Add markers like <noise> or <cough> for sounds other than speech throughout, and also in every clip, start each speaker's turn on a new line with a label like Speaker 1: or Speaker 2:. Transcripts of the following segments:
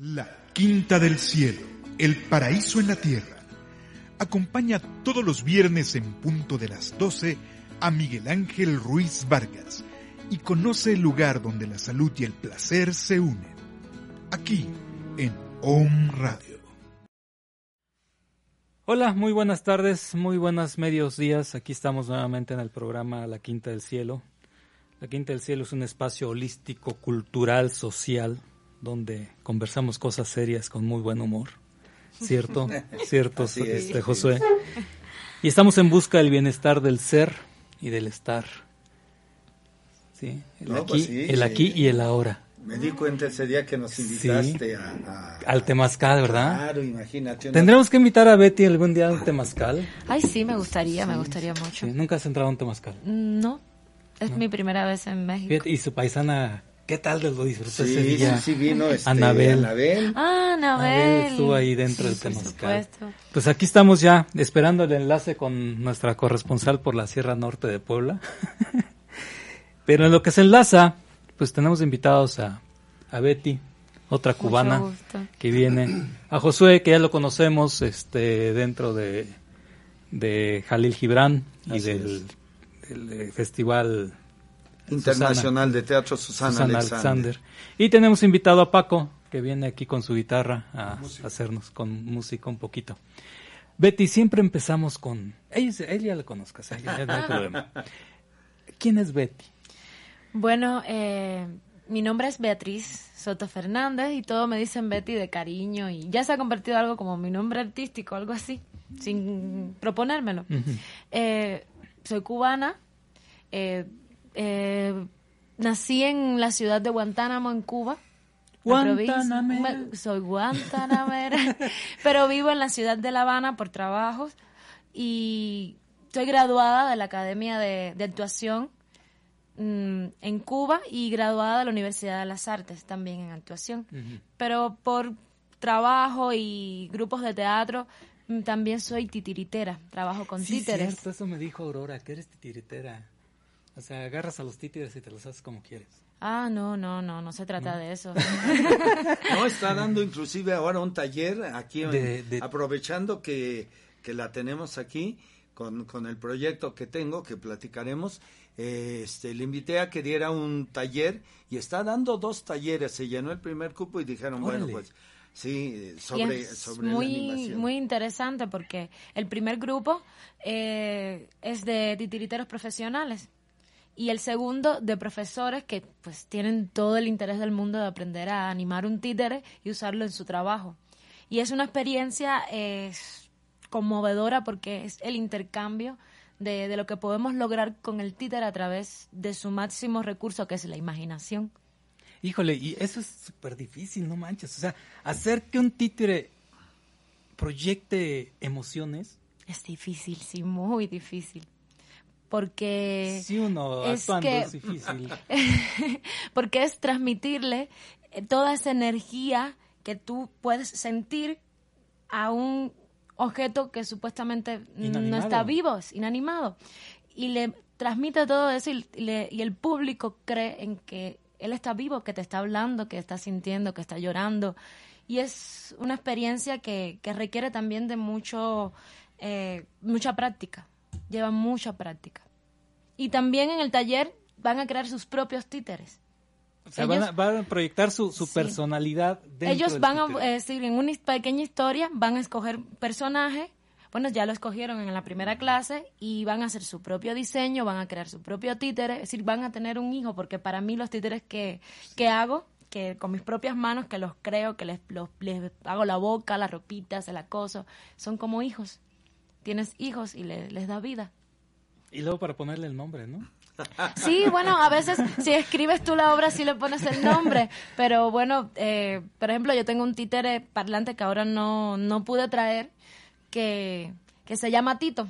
Speaker 1: La Quinta del Cielo, el paraíso en la tierra. Acompaña todos los viernes en punto de las 12 a Miguel Ángel Ruiz Vargas y conoce el lugar donde la salud y el placer se unen. Aquí, en Om Radio.
Speaker 2: Hola, muy buenas tardes, muy buenas medios días. Aquí estamos nuevamente en el programa La Quinta del Cielo. La Quinta del Cielo es un espacio holístico, cultural, social, donde conversamos cosas serias con muy buen humor. <laughs> ¿Cierto? ¿Cierto, este, Josué? Y estamos en busca del bienestar del ser y del estar. ¿Sí? El, aquí,
Speaker 3: pues sí,
Speaker 2: el aquí y el ahora.
Speaker 3: Me di cuenta ese día que nos invitaste a, a,
Speaker 2: al Temazcal, ¿verdad?
Speaker 3: Claro, imagínate. Una...
Speaker 2: Tendremos que invitar a Betty algún día al Temazcal.
Speaker 4: Ay, sí, me gustaría, sí. me gustaría mucho.
Speaker 2: Sí, ¿Nunca has entrado a un Temazcal?
Speaker 4: No, es no. mi primera vez en México.
Speaker 2: Y su paisana ¿Qué tal lo disfrutó
Speaker 3: sí,
Speaker 2: ese día?
Speaker 3: Sí, sí, vino este,
Speaker 2: Anabel.
Speaker 3: Anabel.
Speaker 4: Ah, Anabel.
Speaker 2: estuvo ahí dentro sí, del Temazcal. Pues aquí estamos ya esperando el enlace con nuestra corresponsal por la Sierra Norte de Puebla. <laughs> Pero en lo que se enlaza, pues tenemos invitados a, a Betty, otra cubana que viene, a Josué, que ya lo conocemos este dentro de, de Jalil Gibran y del, del festival
Speaker 3: Internacional Susana, de Teatro Susana,
Speaker 2: Susana
Speaker 3: Alexander.
Speaker 2: Alexander. Y tenemos invitado a Paco, que viene aquí con su guitarra a música. hacernos con música un poquito. Betty, siempre empezamos con... Ella, ella ya la conozcas, ella, no hay problema. ¿Quién es Betty?
Speaker 4: Bueno, eh, mi nombre es Beatriz Soto Fernández y todo me dicen Betty de cariño y ya se ha convertido algo como mi nombre artístico, algo así, sin proponérmelo. Uh -huh. eh, soy cubana, eh, eh, nací en la ciudad de Guantánamo, en Cuba.
Speaker 2: Guantanamera.
Speaker 4: Soy guantanamera, <laughs> pero vivo en la ciudad de La Habana por trabajos y soy graduada de la Academia de, de Actuación mmm, en Cuba y graduada de la Universidad de las Artes también en actuación. Uh -huh. Pero por trabajo y grupos de teatro mm, también soy titiritera, trabajo con
Speaker 2: sí,
Speaker 4: títeres.
Speaker 2: Cierto, eso me dijo Aurora, que eres titiritera. O sea, agarras a los títeres y te los haces como quieres.
Speaker 4: Ah, no, no, no, no se trata ¿No? de eso. <laughs>
Speaker 3: no, está dando inclusive ahora un taller aquí, de, de... aprovechando que, que, la tenemos aquí con, con, el proyecto que tengo, que platicaremos. Eh, este, le invité a que diera un taller y está dando dos talleres. Se llenó el primer cupo y dijeron,
Speaker 2: Órale.
Speaker 3: bueno, pues Sí, sobre,
Speaker 4: es
Speaker 3: sobre
Speaker 4: muy,
Speaker 3: la animación.
Speaker 4: Muy interesante porque el primer grupo eh, es de titiriteros profesionales y el segundo de profesores que pues tienen todo el interés del mundo de aprender a animar un títere y usarlo en su trabajo. Y es una experiencia eh, conmovedora porque es el intercambio de, de, lo que podemos lograr con el títere a través de su máximo recurso que es la imaginación.
Speaker 2: Híjole, y eso es súper difícil, no manches. O sea, hacer que un títere proyecte emociones.
Speaker 4: Es difícil, sí, muy difícil porque
Speaker 2: sí, uno es que es difícil. <laughs>
Speaker 4: porque es transmitirle toda esa energía que tú puedes sentir a un objeto que supuestamente
Speaker 2: inanimado.
Speaker 4: no está vivo, es inanimado y le transmite todo eso y, le, y, el público cree en que él está vivo, que te está hablando, que está sintiendo, que está llorando y es una experiencia que, que requiere también de mucho eh, mucha práctica llevan mucha práctica. Y también en el taller van a crear sus propios títeres.
Speaker 2: O sea, ellos, van, a, van, a, proyectar su, su sí. personalidad dentro
Speaker 4: Ellos van a, eh, decir, en una pequeña historia, van a escoger personajes, bueno, ya lo escogieron en la primera clase, y van a hacer su propio diseño, van a crear su propio títere, es decir, van a tener un hijo, porque para mí los títeres que, que hago, que con mis propias manos, que los creo, que les, los, les hago la boca, la ropita, se la coso, son como hijos. Tienes hijos y le, les da vida.
Speaker 2: Y luego para ponerle el nombre, ¿no? <laughs>
Speaker 4: Sí, bueno, a veces si escribes tú la obra sí le pones el nombre, pero bueno, eh, por ejemplo, yo tengo un títere parlante que ahora no, no pude traer, que, que se llama Tito.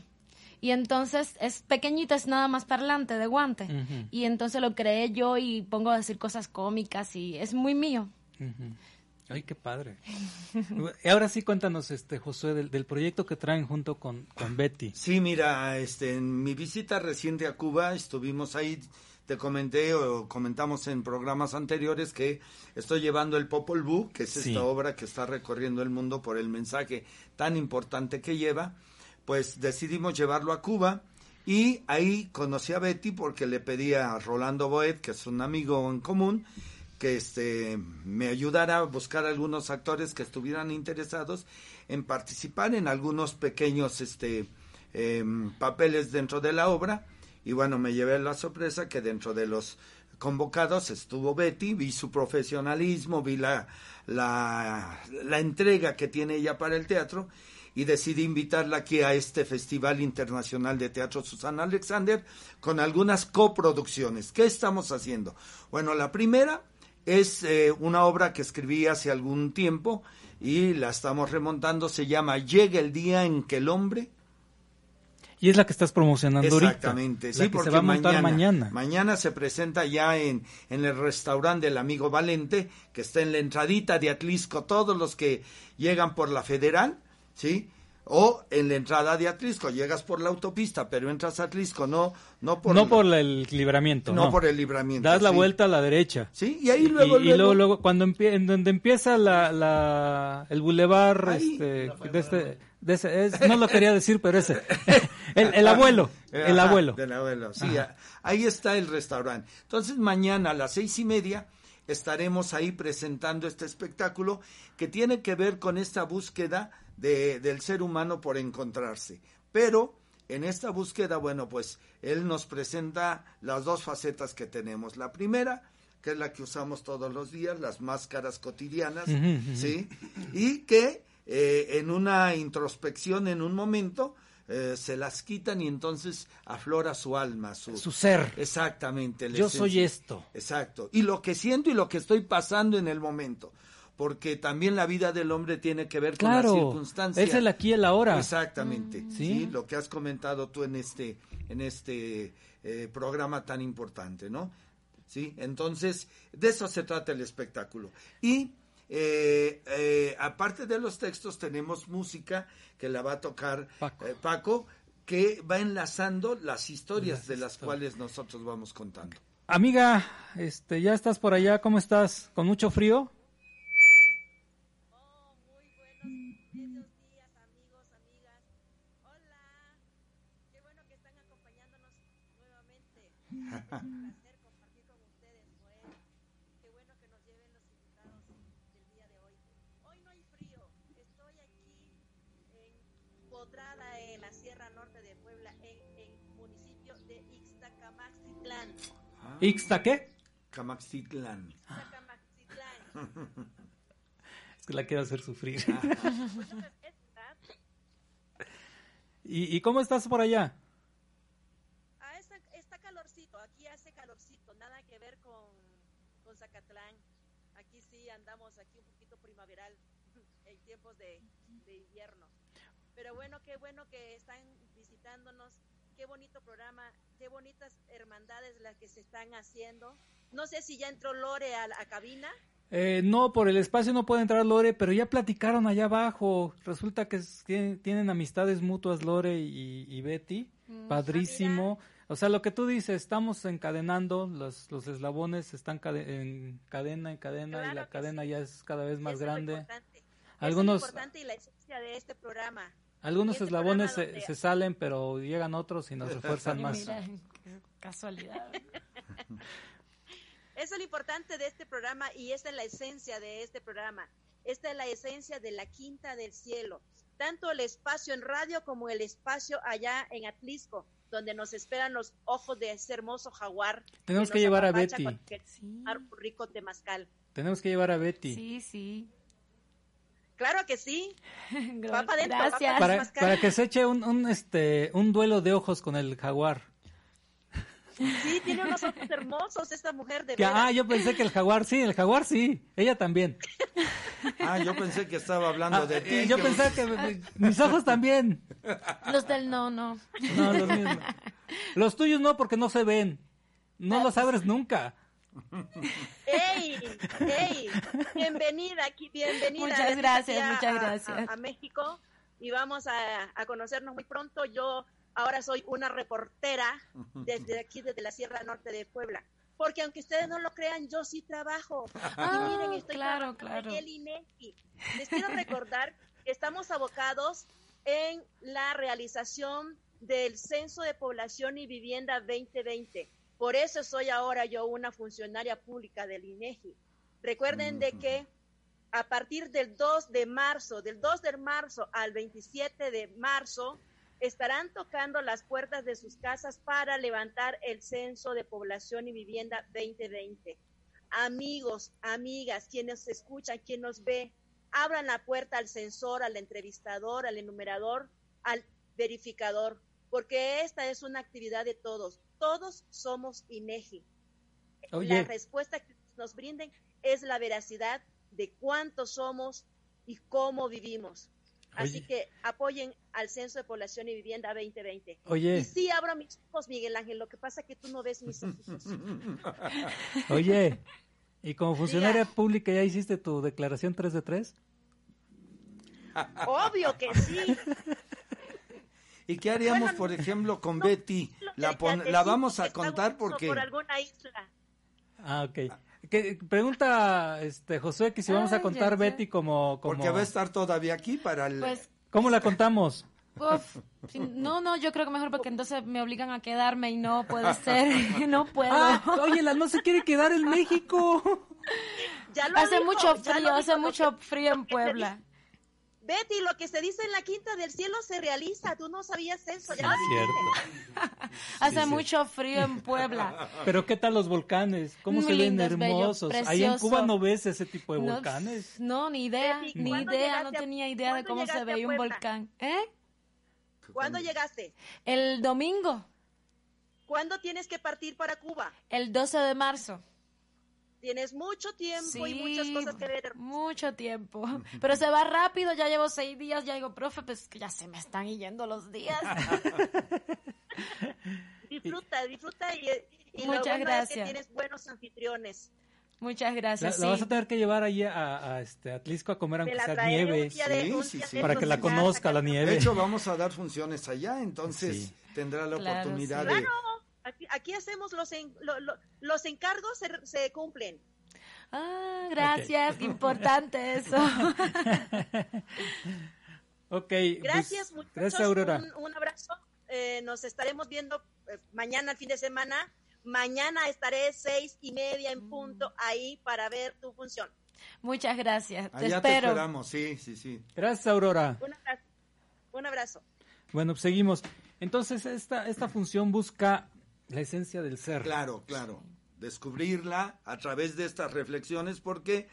Speaker 4: Y entonces es pequeñito, es nada más parlante de guante. Uh -huh. Y entonces lo creé yo y pongo a decir cosas cómicas y es muy mío.
Speaker 2: Uh -huh. Ay, qué padre. <laughs> y ahora sí cuéntanos, este Josué, del, proyecto que traen junto con, con, Betty.
Speaker 3: Sí, mira, este, en mi visita reciente a Cuba estuvimos ahí, te comenté o comentamos en programas anteriores que estoy llevando el Popol Vuh, que es esta obra que está recorriendo el mundo por el mensaje tan importante que lleva. Pues decidimos llevarlo a Cuba y ahí conocí a Betty porque le pedí a Rolando Boet, que es un amigo en común, que este me ayudara a buscar algunos actores que estuvieran interesados en participar en algunos pequeños este em, papeles dentro de la obra y bueno me llevé la sorpresa que dentro de los convocados estuvo Betty vi su profesionalismo vi la la, la entrega que tiene ella para el teatro y decidí invitarla aquí a este Festival Internacional de Teatro Susana Alexander con algunas coproducciones. ¿Qué estamos haciendo? Bueno, la primera es eh, una obra que escribí hace algún tiempo y la estamos remontando. Se llama Llega el día en que el hombre.
Speaker 2: Y es la que estás promocionando
Speaker 3: Exactamente, sí, porque se va a montar mañana, mañana. se presenta ya en, en el restaurante del amigo Valente, que está en la entradita de Atlisco. Todos los que llegan por la Federal, ¿sí? O en la entrada de Atlisco, llegas por la autopista, pero entras a Atlisco, no, no por...
Speaker 2: No por el libramiento.
Speaker 3: No, por el libramiento.
Speaker 2: Das la vuelta a la derecha.
Speaker 3: Sí, y ahí luego...
Speaker 2: Y, luego, luego, cuando en donde empieza la, la, el bulevar, este, de este, de ese, no lo <laughs> quería decir, pero ese, el, el abuelo, el abuelo.
Speaker 3: Del abuelo, sí, ahí está el restaurante. Entonces mañana a las seis y media estaremos ahí presentando este espectáculo que tiene que ver con esta búsqueda de, del ser humano por encontrarse. Pero en esta búsqueda, bueno, pues él nos presenta las dos facetas que tenemos. La primera, que es la que usamos todos los días, las máscaras cotidianas, ¿sí? Y que eh, en una introspección, en un momento, eh, se las quitan y entonces aflora su alma, su,
Speaker 2: su ser.
Speaker 3: Exactamente.
Speaker 2: Yo soy esto.
Speaker 3: Exacto. Y lo que siento y lo que estoy pasando en el momento porque también la vida del hombre tiene que ver con las circunstancias.
Speaker 2: Es el aquí y el ahora.
Speaker 3: Exactamente. Mm. ¿Sí? Lo que has comentado tú en este, en este eh, programa tan importante, ¿no? Sí. Entonces, de eso se trata el espectáculo. Y eh, eh, aparte de los textos, tenemos música que la va a tocar Paco, que va enlazando las historias de las cuales nosotros vamos contando.
Speaker 2: Amiga, este, ya estás por allá, ¿cómo estás? ¿Con mucho frío?
Speaker 5: En Potrada, en la Sierra Norte de Puebla, en el municipio de Ixtacamaxitlán.
Speaker 2: Ah. ¿Ixta qué?
Speaker 3: Camaxitlán.
Speaker 5: Ixtacamaxitlán.
Speaker 2: es que la quiero hacer sufrir. <laughs> ¿Y, ¿Y cómo estás por allá?
Speaker 5: Zacatlán. Aquí aquí un poquito primaveral <laughs> en tiempos de, invierno. Pero bueno, qué bueno que están visitándonos. Qué bonito programa, qué bonitas hermandades las que se están haciendo. No sé si ya entró Lore a la cabina.
Speaker 2: Eh, no, por el espacio no puede entrar Lore, pero ya platicaron allá abajo. Resulta que tienen, amistades mutuas Lore y, Betty. Mm, ah, Padrísimo. O sea, lo que tú dices, estamos encadenando, los, los eslabones están en cadena en cadena y la cadena ya es cada vez más grande.
Speaker 5: Algunos, es importante y la esencia de este programa.
Speaker 2: Algunos este eslabones se, se, salen, pero llegan otros y nos refuerzan más.
Speaker 4: Mira, casualidad. <laughs>
Speaker 5: Eso es lo importante de este programa y esta es la esencia de este programa. Esta es la esencia de la Quinta del Cielo. Tanto el espacio en radio como el espacio allá en Atlisco donde nos esperan los ojos de ese hermoso jaguar.
Speaker 2: Tenemos que, llevar a Betty.
Speaker 5: Sí. rico temazcal.
Speaker 2: Tenemos que llevar a Betty.
Speaker 4: Sí, sí.
Speaker 5: Claro que sí. <laughs> Va para
Speaker 2: Gracias. para, que se eche un, un, este, un duelo de ojos con el jaguar.
Speaker 5: Sí, tiene unos ojos hermosos esta mujer de
Speaker 2: Ah, yo pensé que el jaguar sí, el jaguar sí, ella también.
Speaker 3: Ah, yo pensé que estaba hablando de ah, ti.
Speaker 2: Yo pensé que mis ojos también.
Speaker 4: Los del no, no.
Speaker 2: No, los mismos. Los tuyos no, porque no se ven. No los abres nunca.
Speaker 5: ¡Ey! ¡Ey! Bienvenida aquí, bienvenida.
Speaker 4: Muchas gracias, muchas gracias.
Speaker 5: A, México y vamos a, conocernos muy pronto. Yo ahora soy una reportera desde aquí, desde la Sierra Norte de Puebla. Porque aunque ustedes no lo crean, yo sí trabajo. <laughs>
Speaker 4: Ah, miren, estoy claro, claro.
Speaker 5: el INEGI. Les quiero recordar que estamos abocados en la realización del Censo de Población y Vivienda 2020. Por eso soy ahora yo una funcionaria pública del INEGI. Recuerden de que a partir del 2 de marzo, del 2 de marzo al 27 de marzo, estarán tocando las puertas de sus casas para levantar el censo de población y vivienda 2020. Amigos, amigas, quienes escuchan, quien nos ve, abran la puerta al censor, al entrevistador, al enumerador, al verificador, porque esta es una actividad de todos. Todos somos INEGI. La respuesta que nos brinden es la veracidad de cuántos somos y cómo vivimos. Así que apoyen al Censo de Población y Vivienda 2020.
Speaker 2: Oye.
Speaker 5: Y sí abro mis ojos, Miguel Ángel, lo que pasa es que tú no ves mis ojos. <laughs>
Speaker 2: Oye, ¿y como funcionaria pública ya hiciste tu declaración 3 de 3?
Speaker 5: Obvio que sí.
Speaker 3: ¿Y qué haríamos, por ejemplo, con Betty? La, la vamos a contar porque...
Speaker 5: Por alguna isla.
Speaker 2: Ah, ok. Que, pregunta este Josué que si vamos a contar Betty como, como,
Speaker 3: Porque va a estar todavía aquí para el... Pues,
Speaker 2: ¿Cómo la contamos?
Speaker 4: no, no, yo creo que mejor porque entonces me obligan a quedarme y no puede ser, <laughs> no puedo. Ah,
Speaker 2: oye, la no se quiere quedar en México. <laughs>
Speaker 5: Ya
Speaker 4: hace mucho frío, hace mucho frío en Puebla.
Speaker 5: Betty, lo que se dice en la quinta del cielo se realiza. Tú no sabías eso. Ya
Speaker 2: cierto. <laughs>
Speaker 4: Hace mucho frío en Puebla. <laughs>
Speaker 2: Pero ¿qué tal los volcanes? ¿Cómo se ven hermosos? Ahí en Cuba no ves ese tipo de volcanes.
Speaker 4: No, ni idea, ni idea, no tenía idea de cómo se veía un volcán. ¿Eh?
Speaker 5: ¿Cuándo llegaste?
Speaker 4: El domingo.
Speaker 5: ¿Cuándo tienes que partir para Cuba?
Speaker 4: El 12 de marzo.
Speaker 5: Tienes mucho tiempo y muchas cosas que ver.
Speaker 4: Mucho tiempo. <laughs> Pero se va rápido, ya llevo seis días, ya digo, profe, pues que ya se me están yendo los días. <laughs> <laughs>
Speaker 5: disfruta, disfruta y,
Speaker 4: muchas gracias.
Speaker 5: que tienes buenos anfitriones.
Speaker 4: Muchas gracias.
Speaker 2: La, vas a tener que llevar allí a, a, este, Atlisco a comer aunque sea nieve. Sí, sí, para que la conozca la nieve.
Speaker 3: De hecho, vamos a dar funciones allá, entonces tendrá la oportunidad de
Speaker 5: Aquí, hacemos los, los encargos, se, cumplen.
Speaker 4: Ah, gracias, <laughs> importante eso. <laughs>
Speaker 2: ok.
Speaker 5: Gracias, pues, Gracias, Aurora. Un, abrazo. Eh, nos estaremos viendo eh, mañana, el fin de semana. Mañana estaré seis y media en punto ahí para ver tu función.
Speaker 4: Muchas gracias.
Speaker 3: te espero. te esperamos, sí, sí, sí.
Speaker 2: Gracias, Aurora.
Speaker 5: Un abrazo. Un abrazo.
Speaker 2: Bueno, pues seguimos. Entonces, esta, esta función busca la esencia del ser.
Speaker 3: Claro, claro. Descubrirla a través de estas reflexiones porque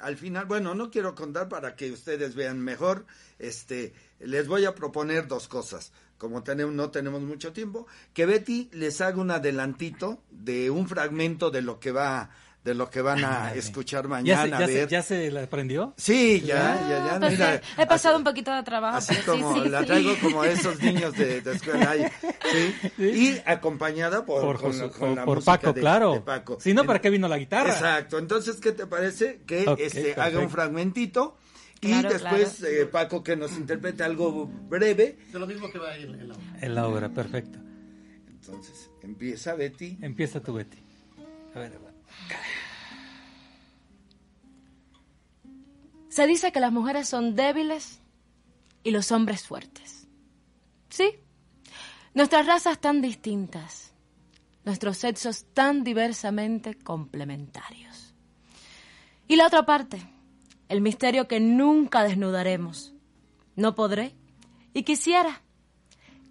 Speaker 3: al final, bueno, no quiero contar para que ustedes vean mejor, este, les voy a proponer dos cosas. Como tenemos, no tenemos mucho tiempo, que Betty les haga un adelantito de un fragmento de lo que va de lo que van a escuchar mañana.
Speaker 2: ¿Ya
Speaker 3: se,
Speaker 2: ya, se, la aprendió?
Speaker 3: Sí, ya, ya, ya.
Speaker 4: Pues he pasado un poquito de trabajo.
Speaker 3: Así como la traigo como esos niños de, escuela ahí, ¿sí? Y acompañada por,
Speaker 2: por, Paco, claro. Si no, ¿para qué vino la guitarra?
Speaker 3: Exacto. Entonces, ¿qué te parece? Que este haga un fragmentito. y después eh, Paco que nos interprete algo breve.
Speaker 6: De lo mismo que va en, en la obra.
Speaker 2: En la obra, perfecto.
Speaker 3: Entonces, empieza Betty.
Speaker 2: Empieza tú, Betty. A ver, a ver.
Speaker 4: Se dice que las mujeres son débiles y los hombres fuertes. ¿Sí? Nuestras razas tan distintas, nuestros sexos tan diversamente complementarios. Y la otra parte, el misterio que nunca desnudaremos. No podré y quisiera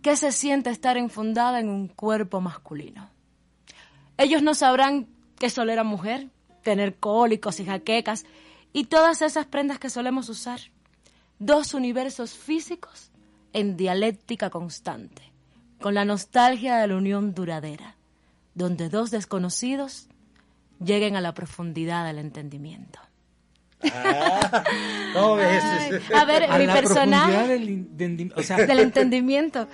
Speaker 4: que se siente estar enfundada en un cuerpo masculino. Ellos no sabrán que solo era mujer, tener cólicos y jaquecas y todas esas prendas que solemos usar. Dos universos físicos en dialéctica constante, con la nostalgia de la unión duradera, donde dos desconocidos lleguen a la profundidad del entendimiento.
Speaker 3: Ah,
Speaker 4: a ver, mi personaje del entendimiento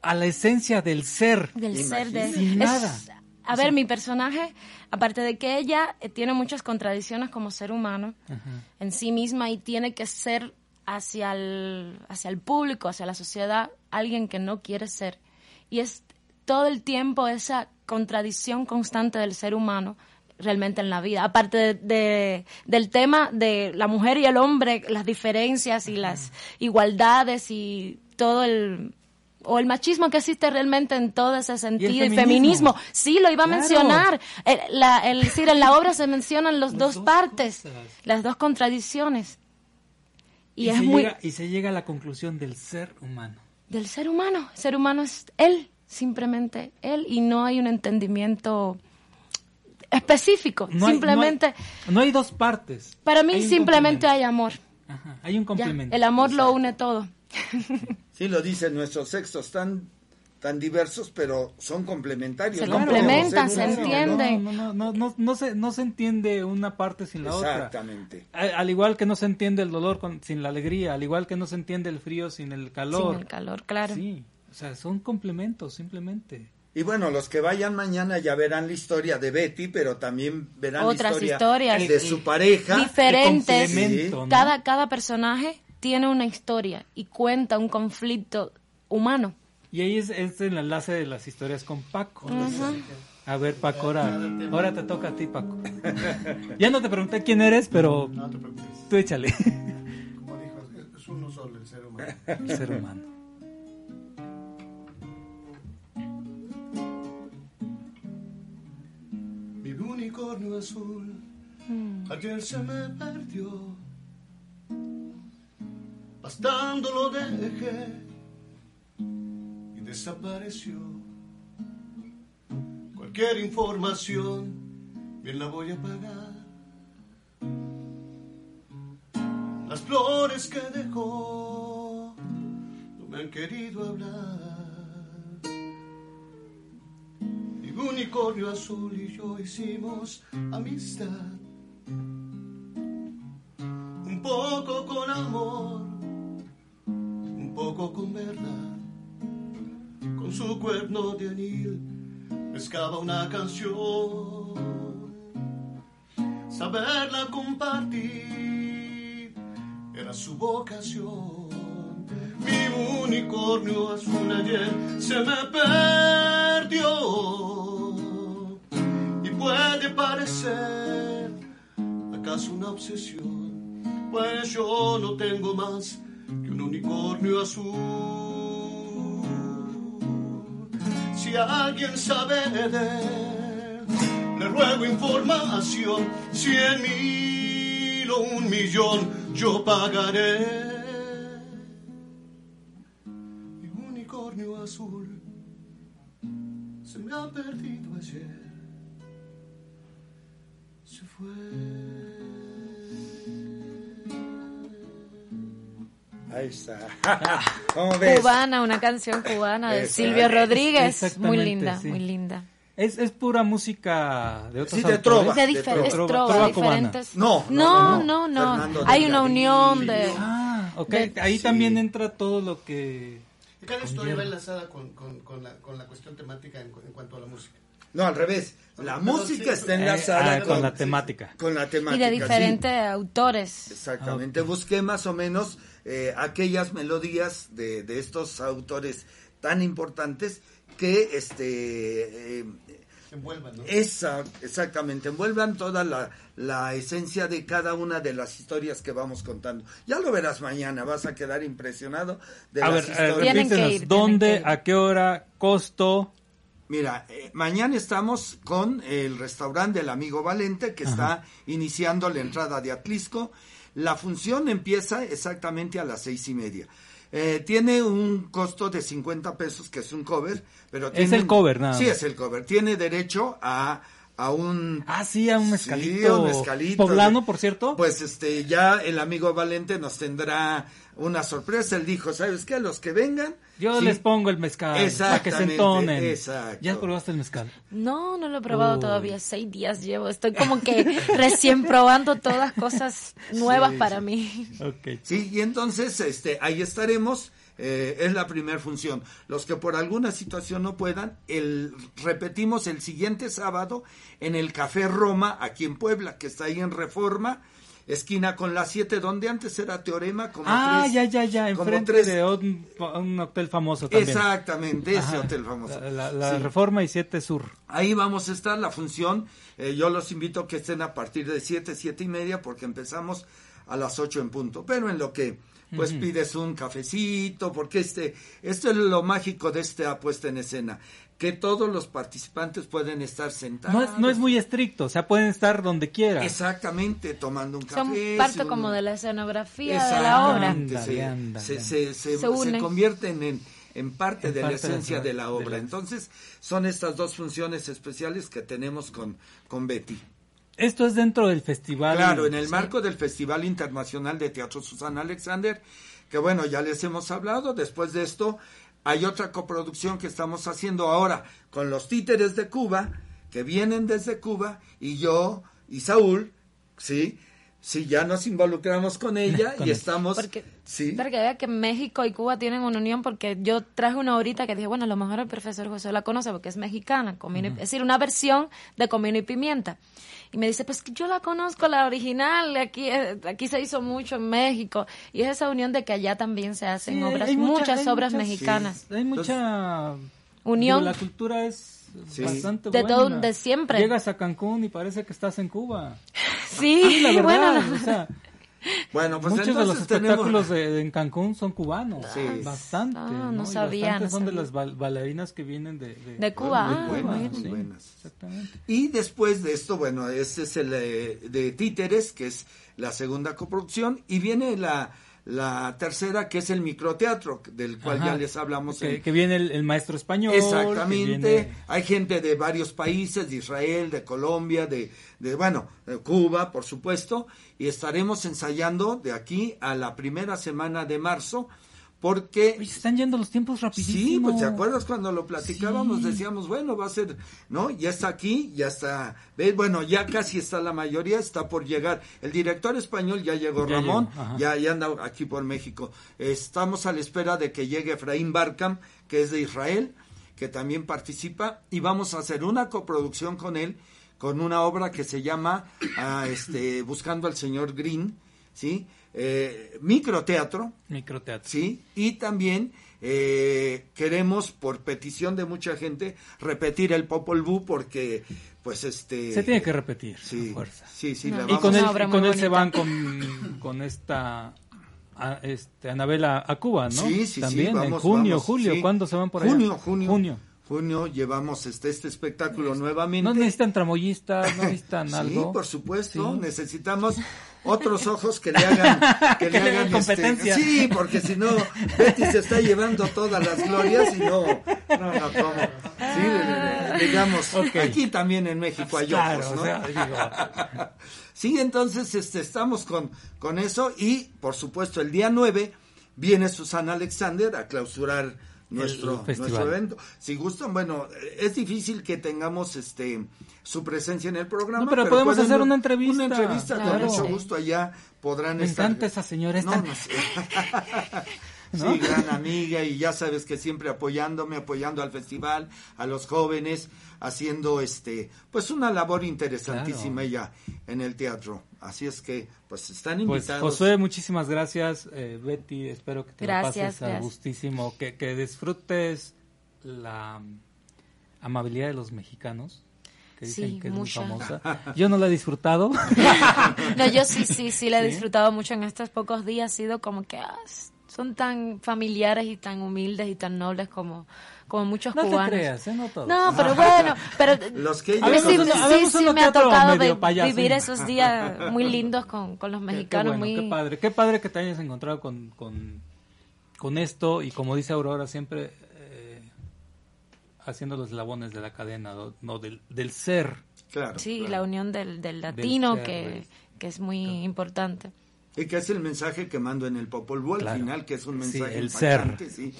Speaker 2: a la esencia del ser.
Speaker 4: Del ser,
Speaker 2: de, nada.
Speaker 4: A ver, mi personaje, aparte de que ella eh, tiene muchas contradicciones como ser humano en sí misma y tiene que ser hacia el, hacia el público, hacia la sociedad, alguien que no quiere ser. Y es todo el tiempo esa contradicción constante del ser humano realmente en la vida. Aparte de, del tema de la mujer y el hombre, las diferencias y las igualdades y todo el o el machismo que existe realmente en todo ese sentido y, feminismo. Sí, lo iba a mencionar. El, la, el, decir, en la obra se mencionan los, dos, partes, las dos contradicciones.
Speaker 2: Y, es se muy... llega, y se llega a la conclusión del ser humano.
Speaker 4: Del ser humano. El ser humano es él, simplemente él, y no hay un entendimiento específico. simplemente.
Speaker 2: No hay, dos partes.
Speaker 4: Para mí simplemente hay amor.
Speaker 2: hay un complemento.
Speaker 4: el amor lo une todo. <laughs>
Speaker 3: Sí, lo dicen nuestros sexos tan tan diversos, pero son complementarios.
Speaker 4: Se complementan, se entienden.
Speaker 2: No, no, no, no, se, no se entiende una parte sin la otra.
Speaker 3: Exactamente.
Speaker 2: Al, igual que no se entiende el dolor sin la alegría, al igual que no se entiende el frío sin el calor.
Speaker 4: Sin el calor, claro.
Speaker 2: Sí, o sea, son complementos, simplemente.
Speaker 3: Y bueno, los que vayan mañana ya verán la historia de Betty, pero también verán
Speaker 4: Otras
Speaker 3: la
Speaker 4: historia
Speaker 3: historias de su pareja.
Speaker 4: Diferentes. Cada, cada personaje tiene una historia y cuenta un conflicto humano.
Speaker 2: Y ahí es, el enlace de las historias con Paco. A ver, Paco, ahora, ahora te toca a ti, Paco. <laughs> ya no te pregunté quién eres, pero no te preocupes. tú échale.
Speaker 6: Como dijo, es uno solo el ser humano.
Speaker 2: El ser humano.
Speaker 6: Mi unicornio azul mm. ayer se me perdió bastando lo dejé y desapareció. Cualquier información, bien la voy a pagar. Las flores que dejó no me han querido hablar. Mi unicornio azul y yo hicimos amistad. Un poco con amor Su cuerno de anil pescaba una canción. Saberla compartir era su vocación. Mi unicornio azul ayer se me perdió. Y puede parecer acaso una obsesión, pues yo no tengo más que un unicornio azul. Alguien sabe de él, le ruego información, cien mil o un millón, yo pagaré. Mi unicornio azul se me ha perdido ayer, se fue.
Speaker 3: Ahí está. <laughs>
Speaker 4: Cubana, una canción cubana de Silvio Rodríguez. Muy linda, muy linda.
Speaker 2: Es, es pura música de otros
Speaker 3: sí, de trova.
Speaker 4: De, diferentes. No, no, no, no. Hay una unión de...
Speaker 2: Ah, ok. Ahí también entra todo lo que...
Speaker 6: cada historia va enlazada con, con, con, la, con la cuestión temática en, en cuanto a la música.
Speaker 3: No, al revés. La música está enlazada
Speaker 2: eh, ah, con, la temática.
Speaker 3: Con la temática.
Speaker 4: Y de diferentes autores.
Speaker 3: Exactamente. Busqué más o menos eh, aquellas melodías de, de, estos autores tan importantes que este
Speaker 6: eh, envuelvan, ¿no?
Speaker 3: esa, exactamente, envuelvan toda la, la, esencia de cada una de las historias que vamos contando. Ya lo verás mañana, vas a quedar impresionado de
Speaker 2: a
Speaker 3: las
Speaker 2: ver, historias. ¿Dónde, a qué hora, costo?
Speaker 3: Mira, eh, mañana estamos con el restaurante del amigo Valente que está iniciando la entrada de Atlisco la función empieza exactamente a las seis y media. Eh, tiene un costo de 50 pesos, que es un cover, pero tiene,
Speaker 2: Es el cover, nada
Speaker 3: Sí, es el cover. Tiene derecho a, a un...
Speaker 2: Ah, sí, a un mezcalito. un mezcalito. Poblano, por cierto.
Speaker 3: Pues este, ya el amigo Valente nos tendrá una sorpresa. Él dijo, ¿sabes qué? A los que vengan...
Speaker 2: Yo les pongo el mezcal para que se entonen.
Speaker 3: Exacto.
Speaker 2: ¿Ya probaste el mezcal?
Speaker 4: No, no lo he probado todavía. Seis días llevo. Estoy como que recién probando todas cosas nuevas para mí.
Speaker 3: Okay. Sí, y entonces este, ahí estaremos eh, es la primera función. Los que por alguna situación no puedan, el, repetimos el siguiente sábado en el Café Roma, aquí en Puebla, que está ahí en Reforma, esquina con la 7, donde antes era Teorema. Como
Speaker 2: ah, ya, ya, ya, enfrente tres... de un, hotel famoso también.
Speaker 3: Exactamente, ese hotel famoso.
Speaker 2: La, Reforma y 7 Sur.
Speaker 3: Ahí vamos a estar, la función. Eh, yo los invito a que estén a partir de 7, 7 y media, porque empezamos a las 8 en punto. Pero en lo que pues pides un cafecito, porque este, esto es lo mágico de esta puesta en escena, que todos los participantes pueden estar sentados.
Speaker 2: No es, muy estricto, o sea, pueden estar donde quieran.
Speaker 3: Exactamente, tomando un café.
Speaker 4: Son parte como de la escenografía de la obra.
Speaker 3: Se, se, se, se, convierten en, en parte de la esencia de la, obra. Entonces, son estas dos funciones especiales que tenemos con, con Betty.
Speaker 2: Esto es dentro del festival.
Speaker 3: Claro, en el marco del Festival Internacional de Teatro Susana Alexander, que bueno, ya les hemos hablado. Después de esto, hay otra coproducción que estamos haciendo ahora con los títeres de Cuba, que vienen desde Cuba, y yo y Saúl, ¿sí? Sí, ya nos involucramos con ella y estamos...
Speaker 4: Porque, sí. Para que vea que México y Cuba tienen una unión, porque yo traje una horita que dije, bueno, a lo mejor el profesor José la conoce porque es mexicana, es decir, una versión de Comino y Pimienta. Y me dice, pues yo la conozco, la original, aquí, eh, aquí se hizo mucho en México. Y es esa unión de que allá también se hacen obras, muchas obras mexicanas.
Speaker 2: Hay mucha unión. La cultura es bastante
Speaker 4: de todo, de siempre.
Speaker 2: Llegas a Cancún y parece que estás en Cuba. <laughs>
Speaker 4: Sí, la verdad,
Speaker 2: bueno. Bueno, pues muchos de los espectáculos de, en Cancún son cubanos, sí. bastante. Ah,
Speaker 4: no, sabía.
Speaker 2: son de las bailarinas que vienen de,
Speaker 4: de, Cuba.
Speaker 3: Muy buenas, buenas. Exactamente. Y después de esto, bueno, este es el eh, de Títeres, que es la segunda coproducción, y viene la la tercera que es el microteatro del cual ya les hablamos
Speaker 2: que, que viene el, maestro español
Speaker 3: exactamente. hay gente de varios países de Israel de Colombia de, de bueno de Cuba por supuesto y estaremos ensayando de aquí a la primera semana de marzo porque
Speaker 2: se están yendo los tiempos rapidísimo.
Speaker 3: Sí, pues te acuerdas cuando lo platicábamos, decíamos, bueno, va a ser, ¿no? Ya está aquí, ya está, ¿ves? Bueno, ya casi está la mayoría, está por llegar. El director español ya llegó, Ramón, ya, ya anda aquí por México. Estamos a la espera de que llegue Efraín Barcam, que es de Israel, que también participa, y vamos a hacer una coproducción con él, con una obra que se llama ah, este, Buscando al señor Green, ¿sí? Eh, microteatro.
Speaker 2: Microteatro.
Speaker 3: Sí, y también eh, queremos, por petición de mucha gente, repetir el Popol Vuh porque, pues, este...
Speaker 2: Se tiene que repetir,
Speaker 3: sí,
Speaker 2: fuerza.
Speaker 3: Sí, sí,
Speaker 2: y con él, con él se van con, con esta... A, este, Anabela a Cuba, ¿no?
Speaker 3: Sí, sí,
Speaker 2: También,
Speaker 3: en
Speaker 2: junio, julio, ¿cuándo se van por
Speaker 3: allá?
Speaker 2: Junio,
Speaker 3: junio.
Speaker 2: Junio
Speaker 3: junio llevamos este este espectáculo nuevamente.
Speaker 2: No necesitan tramoyistas, no necesitan <laughs> algo.
Speaker 3: Sí, por supuesto, necesitamos otros <laughs> ojos que le hagan que, le hagan este,
Speaker 2: competencia.
Speaker 3: sí, porque si no Betty se está llevando todas las glorias y no no no cómo. Sí, digamos, aquí también en México hay ojos, ¿no? <laughs> sí, entonces este estamos con con eso y por supuesto el día 9 viene Susana Alexander a clausurar nuestro, nuestro evento. Si gustan, bueno, es difícil que tengamos este su presencia en el programa.
Speaker 2: pero, podemos hacer una entrevista.
Speaker 3: Una entrevista con mucho gusto allá podrán
Speaker 2: Me encanta esa señora.
Speaker 3: No, <laughs> Sí, gran amiga y ya sabes que siempre apoyándome, apoyando al festival, a los jóvenes, haciendo este, pues una labor interesantísima ella en el teatro. Así es que, pues están pues, invitados.
Speaker 2: Pues, Josué, muchísimas gracias. Eh, Betty, espero que te pases a gustísimo, que, que disfrutes la amabilidad de los mexicanos que dicen que es muy famosa. Yo no la he disfrutado. <laughs>
Speaker 4: no, yo sí, sí, sí la he disfrutado mucho en estos pocos días. Ha sido como que ah, son tan familiares y tan humildes y tan nobles como, como muchos
Speaker 2: no
Speaker 4: cubanos.
Speaker 2: Te creas, ¿eh? no, todos.
Speaker 4: no, pero bueno, pero <laughs>
Speaker 3: los que
Speaker 4: a mí sí, sí, sí me ha tocado vivir esos <laughs> días muy lindos con, con los mexicanos.
Speaker 2: Qué,
Speaker 4: muy...
Speaker 2: qué padre, qué padre que te hayas encontrado con, con, con esto y como dice Aurora siempre eh, haciendo los eslabones de la cadena, no, del, del ser.
Speaker 3: Claro,
Speaker 4: sí, la unión del, del latino que, que es muy importante.
Speaker 3: Y que es el mensaje que mando en el Popol Vuh al final, que es un mensaje el ser. Sí.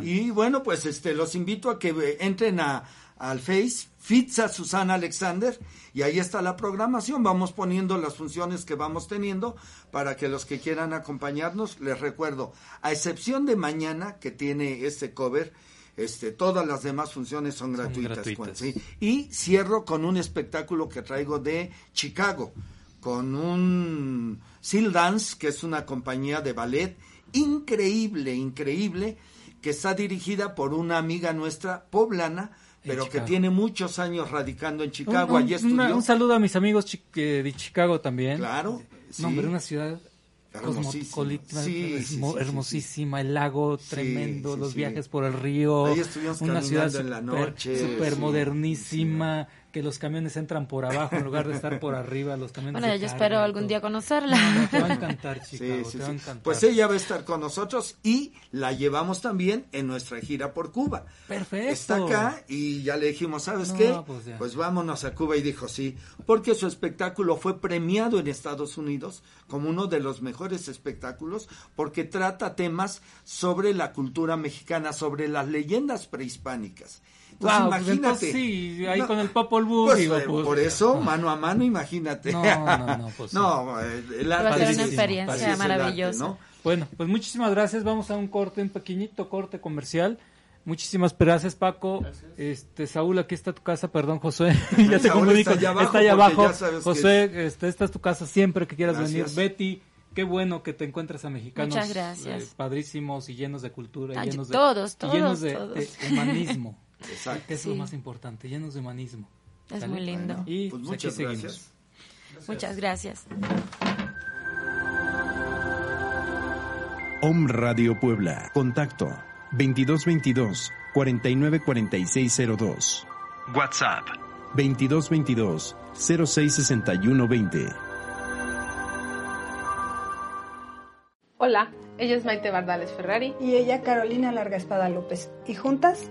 Speaker 3: Y bueno, pues este los invito a que eh, entren a, al Face, Fitza Susana Alexander, y ahí está la programación. Vamos poniendo las funciones que vamos teniendo para que los que quieran acompañarnos, les recuerdo, a excepción de mañana, que tiene este cover, este, todas las demás funciones son, gratuitas. Y cierro con un espectáculo que traigo de Chicago, con un Seal Dance, que es una compañía de ballet increíble, increíble, que está dirigida por una amiga nuestra poblana, pero que tiene muchos años radicando en Chicago.
Speaker 2: Un, estudió. un saludo a mis amigos de Chicago también.
Speaker 3: Claro.
Speaker 2: No, una ciudad hermosísima, el lago tremendo, los viajes por el río, una ciudad super, modernísima, que los camiones entran por abajo en lugar de estar por arriba, los camiones
Speaker 4: Bueno, yo espero algún día conocerla.
Speaker 2: te va a encantar, Chicago,
Speaker 3: Pues ella va a estar con nosotros y la llevamos también en nuestra gira por Cuba.
Speaker 2: Perfecto.
Speaker 3: Está acá y ya le dijimos, ¿sabes qué? Pues, pues, vámonos a Cuba y dijo sí, porque su espectáculo fue premiado en Estados Unidos como uno de los mejores espectáculos porque trata temas sobre la cultura mexicana, sobre las leyendas prehispánicas.
Speaker 2: Pues imagínate. sí, ahí con el Popol Vuh. Pues,
Speaker 3: eh, pues, por eso, mano a mano, imagínate.
Speaker 2: No, no, no. Pues, <laughs>
Speaker 3: no,
Speaker 4: el arte Va a una experiencia maravillosa.
Speaker 2: Bueno, pues muchísimas gracias. Vamos a un corte, un pequeñito corte comercial. Muchísimas gracias, Paco. Este, Saúl, aquí está tu casa, perdón, Josué. <laughs> ya te comunico. Está allá abajo. Josué, este, esta es tu casa siempre que quieras venir. Betty, qué bueno que te encuentres a mexicanos.
Speaker 4: Muchas gracias.
Speaker 2: Eh, padrísimos y llenos de cultura.
Speaker 4: y
Speaker 2: llenos de,
Speaker 4: todos, todos,
Speaker 2: llenos de humanismo. <laughs> Exacto. es lo más importante, llenos de humanismo.
Speaker 4: Es muy lindo.
Speaker 2: Y pues muchas gracias.
Speaker 4: Muchas gracias.
Speaker 7: Om Radio Puebla. Contacto 2222 494602. WhatsApp 2222 066120.
Speaker 8: Hola, ella es Maite Bardales Ferrari.
Speaker 9: Y ella Carolina Larga Espada López. Y juntas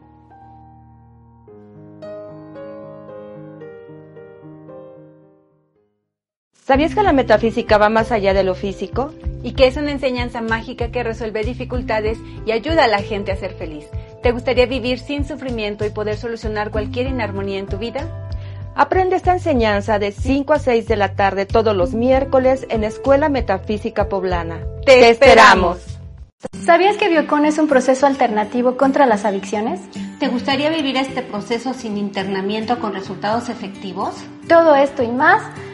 Speaker 10: ¿Sabías que la metafísica va más allá de lo físico? Y que es una enseñanza mágica que resuelve dificultades y ayuda a la gente a ser feliz. ¿Te gustaría vivir sin sufrimiento y poder solucionar cualquier inarmonía en tu vida? Aprende esta enseñanza de 5 a 6 de la tarde todos los miércoles en Escuela Metafísica Poblana. ¡Te esperamos!
Speaker 11: ¿Sabías que Biocon es un proceso alternativo contra las adicciones?
Speaker 12: ¿Te gustaría vivir este proceso sin internamiento con resultados efectivos?
Speaker 11: Todo esto y más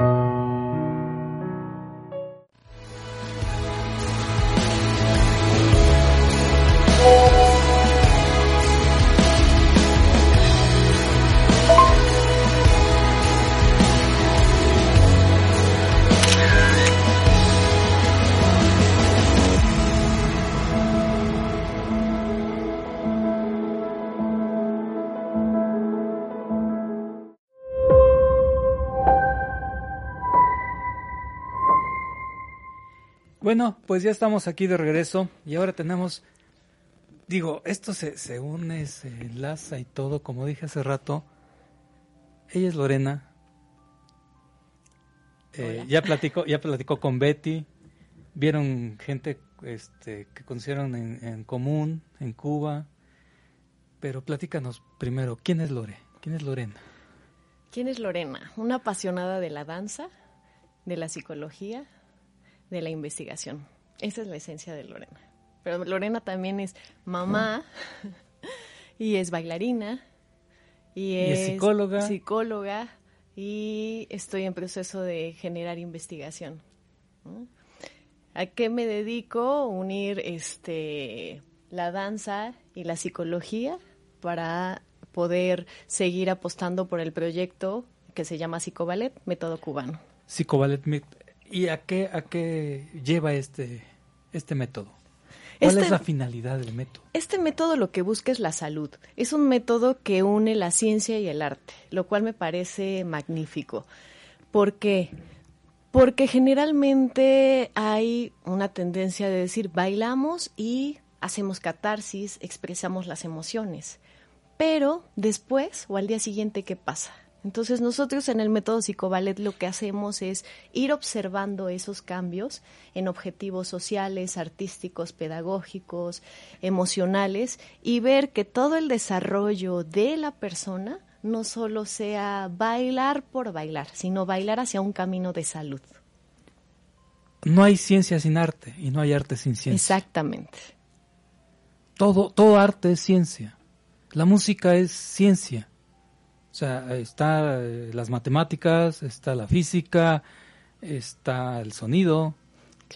Speaker 13: Thank you.
Speaker 2: Bueno, pues ya estamos aquí de regreso y ahora tenemos, digo, esto se, se une, se enlaza y todo, como dije hace rato. Ella es Lorena. Eh, ya platicó, ya platicó con Betty. Vieron gente este, que conocieron en, en común en Cuba. Pero platícanos primero, ¿quién es Lore? ¿Quién es Lorena?
Speaker 14: ¿Quién es Lorena? Una apasionada de la danza, de la psicología, de la investigación. Esa es la esencia de Lorena. Pero Lorena también es mamá <laughs> y es bailarina y es, psicóloga. psicóloga y estoy en proceso de generar investigación. ¿A qué me dedico? Unir este la danza y la psicología para poder seguir apostando por el proyecto que se llama Psicoballet, método cubano.
Speaker 2: Psicoballet, ¿y a qué, a qué lleva este, este método? ¿Cuál este es la finalidad del método?
Speaker 14: Este método lo que busca es la salud. Es un método que une la ciencia y el arte, lo cual me parece magnífico. ¿Por qué? Porque generalmente hay una tendencia de decir bailamos y hacemos catarsis, expresamos las emociones. Pero después o al día siguiente, ¿qué pasa? Entonces nosotros en el método psicoballet lo que hacemos es ir observando esos cambios en objetivos sociales, artísticos, pedagógicos, emocionales y ver que todo el desarrollo de la persona no solo sea bailar por bailar, sino bailar hacia un camino de salud.
Speaker 2: No hay ciencia sin arte y no hay arte sin ciencia.
Speaker 14: Exactamente.
Speaker 2: Todo, todo arte es ciencia. La música es ciencia. O sea, está eh, las matemáticas, está la física, está el sonido.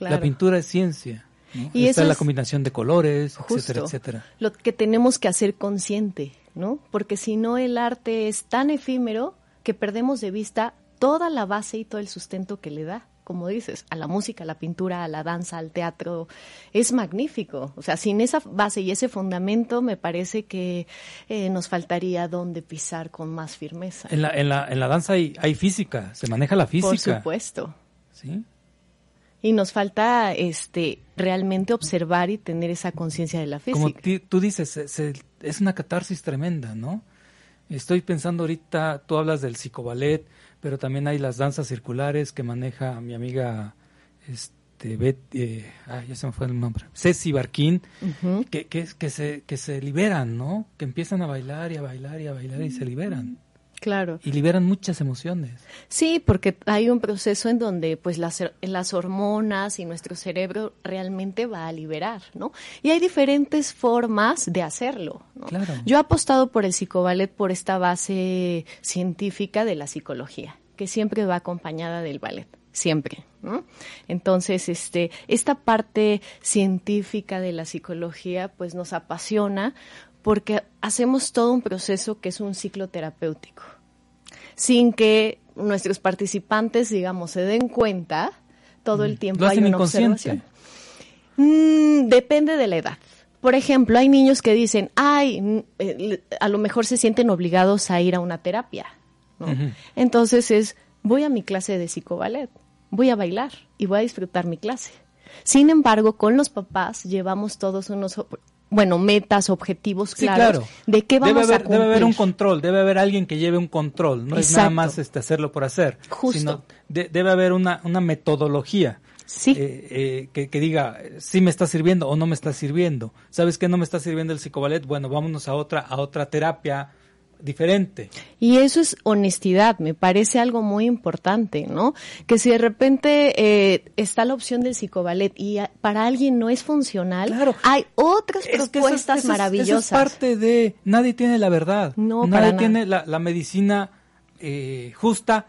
Speaker 2: La pintura es ciencia. Y está la combinación de colores, etcétera, etcétera.
Speaker 14: Lo que tenemos que hacer consciente, ¿no? Porque si no el arte es tan efímero que perdemos de vista toda la base y todo el sustento que le da como dices, a la música, a la pintura, a la danza, al teatro, es magnífico. O sea, sin esa base y ese fundamento, me parece que eh, nos faltaría dónde pisar con más firmeza.
Speaker 2: En la, en la, en la danza hay, hay física, se maneja la física.
Speaker 14: Por supuesto. Sí. Y nos falta este realmente observar y tener esa conciencia de la física.
Speaker 2: Como tú dices, es una catarsis tremenda, ¿no? Estoy pensando ahorita, tú hablas del psicoballet, pero también hay las danzas circulares que maneja mi amiga este eh, ya se me fue el nombre Ceci Barquín que, que, que, se que se liberan no que empiezan a bailar y a bailar y a bailar y se liberan
Speaker 14: Claro.
Speaker 2: Y liberan muchas emociones.
Speaker 14: Sí, porque hay un proceso en donde pues las, las hormonas y nuestro cerebro realmente va a liberar, ¿no? Y hay diferentes formas de hacerlo, ¿no? Claro. Yo he apostado por el psicoballet por esta base científica de la psicología, que siempre va acompañada del ballet siempre. ¿no? Entonces, este, esta parte científica de la psicología, pues nos apasiona porque hacemos todo un proceso que es un ciclo terapéutico sin que nuestros participantes, digamos, se den cuenta, todo el tiempo hay una observación. Mm, depende de la edad. Por ejemplo, hay niños que dicen, ay, eh, a lo mejor se sienten obligados a ir a una terapia. Entonces es, voy a mi clase de psicoballet, voy a bailar y voy a disfrutar mi clase. Sin embargo, con los papás llevamos todos unos bueno, metas, objetivos claros de qué vamos
Speaker 2: debe
Speaker 14: haber, a cumplir.
Speaker 2: Debe haber un control, debe haber alguien que lleve un control, no es nada más este, hacerlo por hacer, Justo. sino debe haber una, una metodología. Sí. Eh, eh, que, que, diga si me está sirviendo o no me está sirviendo. ¿Sabes qué no me está sirviendo el psicoballet? Bueno, vámonos a otra, a otra terapia diferente.
Speaker 14: Y eso es honestidad, me parece algo muy importante, ¿no? Que si de repente eh, está la opción del psicoballet y para alguien no es funcional, claro. hay otras propuestas maravillosas. Es,
Speaker 2: parte de, nadie tiene la verdad, no, nadie tiene la, la medicina eh, justa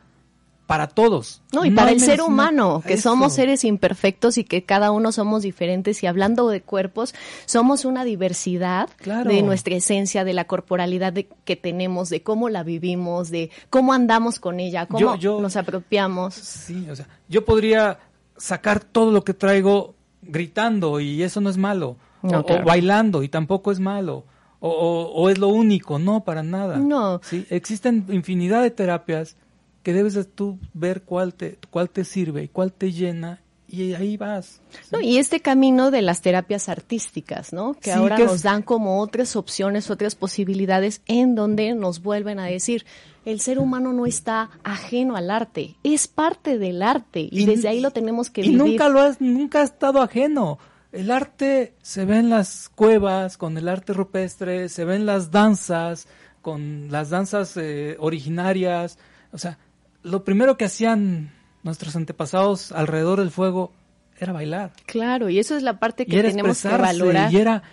Speaker 2: para todos.
Speaker 14: No, y para el ser humano, que somos seres imperfectos y que cada uno somos diferentes y hablando de cuerpos, somos una diversidad de nuestra esencia, de la corporalidad que tenemos, de cómo la vivimos, de cómo andamos con ella, cómo nos apropiamos.
Speaker 2: Sí, o sea, yo podría sacar todo lo que traigo gritando y eso no es malo, o, bailando y tampoco es malo. O, o, es lo único, no, para nada.
Speaker 14: No.
Speaker 2: ¿sí? Existen infinidad de terapias que debes tú ver cuál te, cuál te sirve y cuál te llena y ahí vas.
Speaker 14: No, y este camino de las terapias artísticas, ¿no? Que ahora nos dan como otras opciones, otras posibilidades en donde nos vuelven a decir, el ser humano no está ajeno al arte, es parte del arte y, desde ahí lo tenemos que vivir.
Speaker 2: Y nunca lo has, nunca ha estado ajeno. El arte se ve en las cuevas, con el arte rupestre, se ve en las danzas, con las danzas eh, originarias, o sea, lo primero que hacían nuestros antepasados alrededor del fuego era bailar.
Speaker 14: Claro, y eso es la parte que tenemos que valorar.
Speaker 2: Y era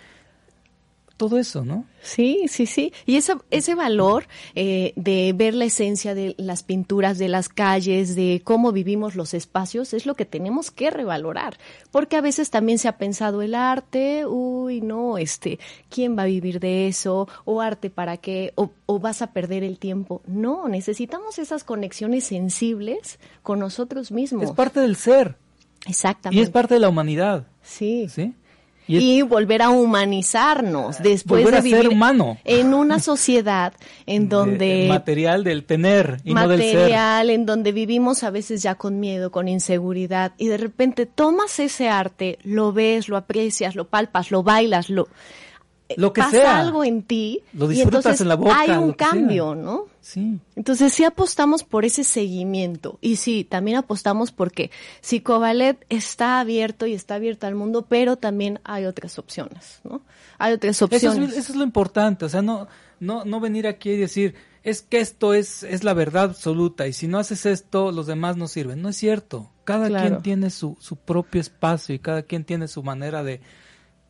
Speaker 2: todo eso, ¿no?
Speaker 14: Sí, sí, sí. Y ese, ese valor eh, de ver la esencia de las pinturas, de las calles, de cómo vivimos los espacios, es lo que tenemos que revalorar. Porque a veces también se ha pensado el arte, uy, no, este, ¿quién va a vivir de eso? ¿O arte para qué? ¿O, o vas a perder el tiempo? No, necesitamos esas conexiones sensibles con nosotros mismos.
Speaker 2: Es parte del ser.
Speaker 14: Exactamente.
Speaker 2: Y es parte de la humanidad.
Speaker 14: Sí. ¿Sí? Y, volver a humanizarnos después de vivir
Speaker 2: humano.
Speaker 14: en una sociedad en donde
Speaker 2: material del tener y
Speaker 14: no
Speaker 2: del ser.
Speaker 14: material en donde vivimos a veces ya con miedo, con inseguridad y de repente tomas ese arte, lo ves, lo aprecias, lo palpas, lo bailas, lo
Speaker 2: lo que
Speaker 14: pasa
Speaker 2: sea.
Speaker 14: algo en ti
Speaker 2: lo disfrutas
Speaker 14: y entonces
Speaker 2: en la boca,
Speaker 14: hay un cambio,
Speaker 2: sea.
Speaker 14: ¿no?
Speaker 2: Sí.
Speaker 14: Entonces sí apostamos por ese seguimiento y sí, también apostamos porque Psicoballet está abierto y está abierto al mundo, pero también hay otras opciones, ¿no? Hay otras
Speaker 2: Eso
Speaker 14: opciones.
Speaker 2: es, eso es lo importante, o sea, no, no, no venir aquí y decir, es que esto es, es la verdad absoluta y si no haces esto, los demás no sirven. No es cierto. Cada
Speaker 14: Claro.
Speaker 2: quien tiene su, su propio espacio y cada quien tiene su manera de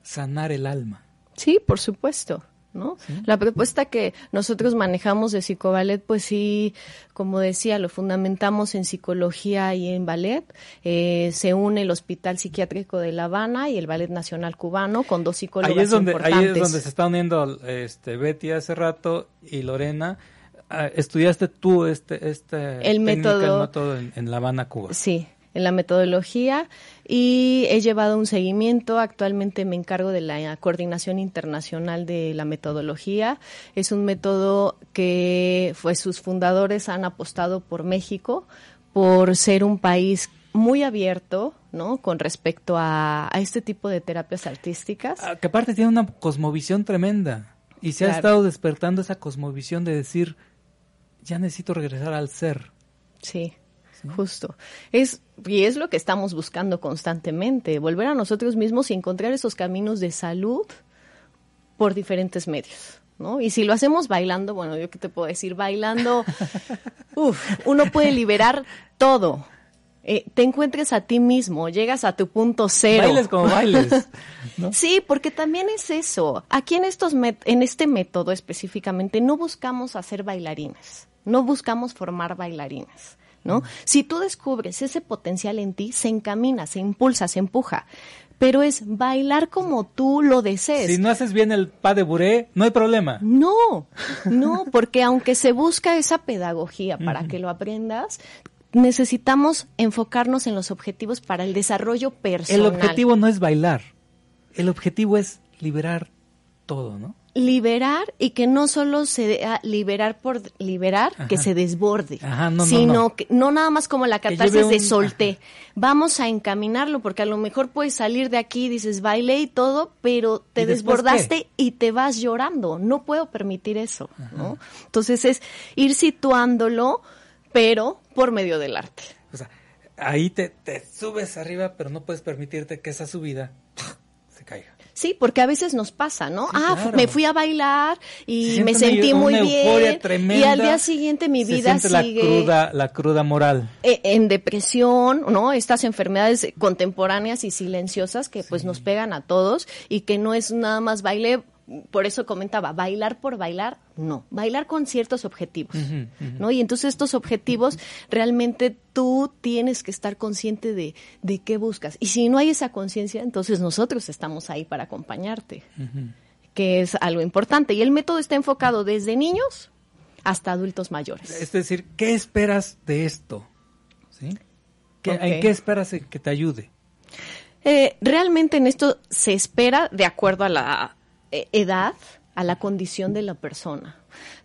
Speaker 2: sanar el alma.
Speaker 14: Sí, por supuesto. ¿No? La propuesta que nosotros manejamos de psicoballet, pues sí, como decía, lo fundamentamos en psicología y en ballet. Eh, se une el Hospital Psiquiátrico de La Habana y el Ballet Nacional Cubano con dos psicólogos
Speaker 2: Ahí es donde,
Speaker 14: importantes.
Speaker 2: ahí es donde se está uniendo este, Betty hace rato y Lorena. Ah, ¿Estudiaste tú este, este
Speaker 14: El
Speaker 2: técnica,
Speaker 14: método-
Speaker 2: el método en, en La Habana, Cuba?
Speaker 14: Sí, en la metodología y he llevado un seguimiento. Actualmente me encargo de la coordinación internacional de la metodología. Es un método que pues, sus fundadores han apostado por México, por ser un país muy abierto, ¿no? Con respecto a, a este tipo de terapias artísticas.
Speaker 2: Ah, que aparte tiene una cosmovisión tremenda y se ha estado despertando esa cosmovisión de decir, ya necesito regresar al ser.
Speaker 14: Sí, justo. Es, y es lo que estamos buscando constantemente, volver a nosotros mismos y encontrar esos caminos de salud por diferentes medios. ¿No? Y si lo hacemos bailando, bueno, yo qué te puedo decir, bailando, <laughs> uf, uno puede liberar todo. Eh, te encuentres a ti mismo, llegas a tu punto cero.
Speaker 2: Bailes como bailes. <laughs> ¿no?
Speaker 14: Sí, porque también es eso. Aquí en estos met- en este método específicamente no buscamos hacer bailarines, no buscamos formar bailarines, ¿no? Si tú descubres ese potencial en ti, se encamina, se impulsa, se empuja, pero es bailar como tú lo desees.
Speaker 2: Si no haces bien el pas de bourrée, no hay problema.
Speaker 14: No, no, porque aunque se busca esa pedagogía para que lo aprendas, necesitamos enfocarnos en los objetivos para el desarrollo personal.
Speaker 2: El objetivo no es bailar, el objetivo es liberar todo, ¿no?
Speaker 14: Liberar y que no solo se dé- liberar por liberar, que se desborde,
Speaker 2: Ajá, no, no,
Speaker 14: sino
Speaker 2: no.
Speaker 14: que no nada más como la catarsis
Speaker 2: lleve
Speaker 14: de
Speaker 2: un-
Speaker 14: solté. Vamos a encaminarlo porque a lo mejor puedes salir de aquí, dices bailé y todo, pero te
Speaker 2: ¿Y
Speaker 14: desbordaste y te vas llorando. No puedo permitir eso, ¿no? Entonces es ir situándolo, pero por medio del arte.
Speaker 2: O sea, ahí te, te subes arriba, pero no puedes permitirte que esa subida se caiga.
Speaker 14: Sí, porque a veces nos pasa, ¿no?
Speaker 2: Sí,
Speaker 14: ah,
Speaker 2: claro.
Speaker 14: me fui a bailar y me
Speaker 2: una-
Speaker 14: sentí muy
Speaker 2: una
Speaker 14: bien.
Speaker 2: tremenda,
Speaker 14: y al día siguiente mi
Speaker 2: Se
Speaker 14: vida
Speaker 2: siente la
Speaker 14: sigue
Speaker 2: cruda, la cruda moral.
Speaker 14: eh, en depresión, ¿no? Estas enfermedades contemporáneas y silenciosas que pues nos pegan a todos y que no es nada más baile, por eso comentaba, bailar por bailar, no, bailar con ciertos objetivos, ¿no? Y entonces estos objetivos realmente tú tienes que estar consciente de, de qué buscas. Y si no hay esa conciencia, entonces nosotros estamos ahí para acompañarte, que es algo importante. Y el método está enfocado desde niños hasta adultos mayores.
Speaker 2: Es decir, ¿qué esperas de esto? ¿Sí? ¿Qué-. ¿En qué esperas que te ayude?
Speaker 14: Eh, realmente en esto se espera de acuerdo a la edad, a la condición de la persona.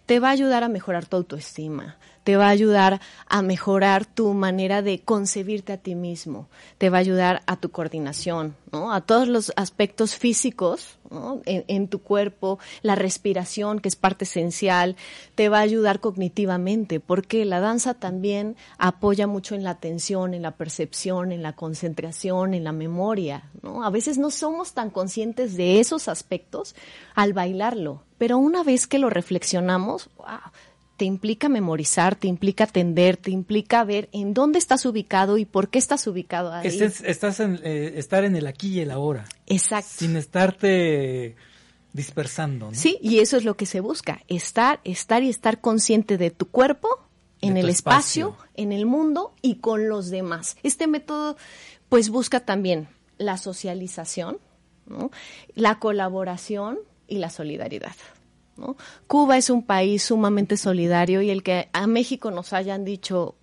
Speaker 14: Te va a ayudar a mejorar tu autoestima, te va a ayudar a mejorar tu manera de concebirte a ti mismo, te va a ayudar a tu coordinación, ¿no? A todos los aspectos físicos, ¿no? en, tu cuerpo, la respiración, que es parte esencial, te va a ayudar cognitivamente, porque la danza también apoya mucho en la atención, en la percepción, en la concentración, en la memoria, ¿no? A veces no somos tan conscientes de esos aspectos al bailarlo, pero una vez que lo reflexionamos, wow, te implica memorizar, te implica atender, te implica ver en dónde estás ubicado y por qué estás ubicado ahí.
Speaker 2: Estés- estás en, eh, estar en el aquí y el ahora.
Speaker 14: Exacto.
Speaker 2: Sin estarte dispersando. ¿no?
Speaker 14: Sí, y eso es lo que se busca, estar, estar y estar consciente de tu cuerpo, en el espacio, en el mundo y con los demás. Este método pues busca también la socialización, la colaboración y la solidaridad. Cuba es un país sumamente solidario y el que a México nos hayan dicho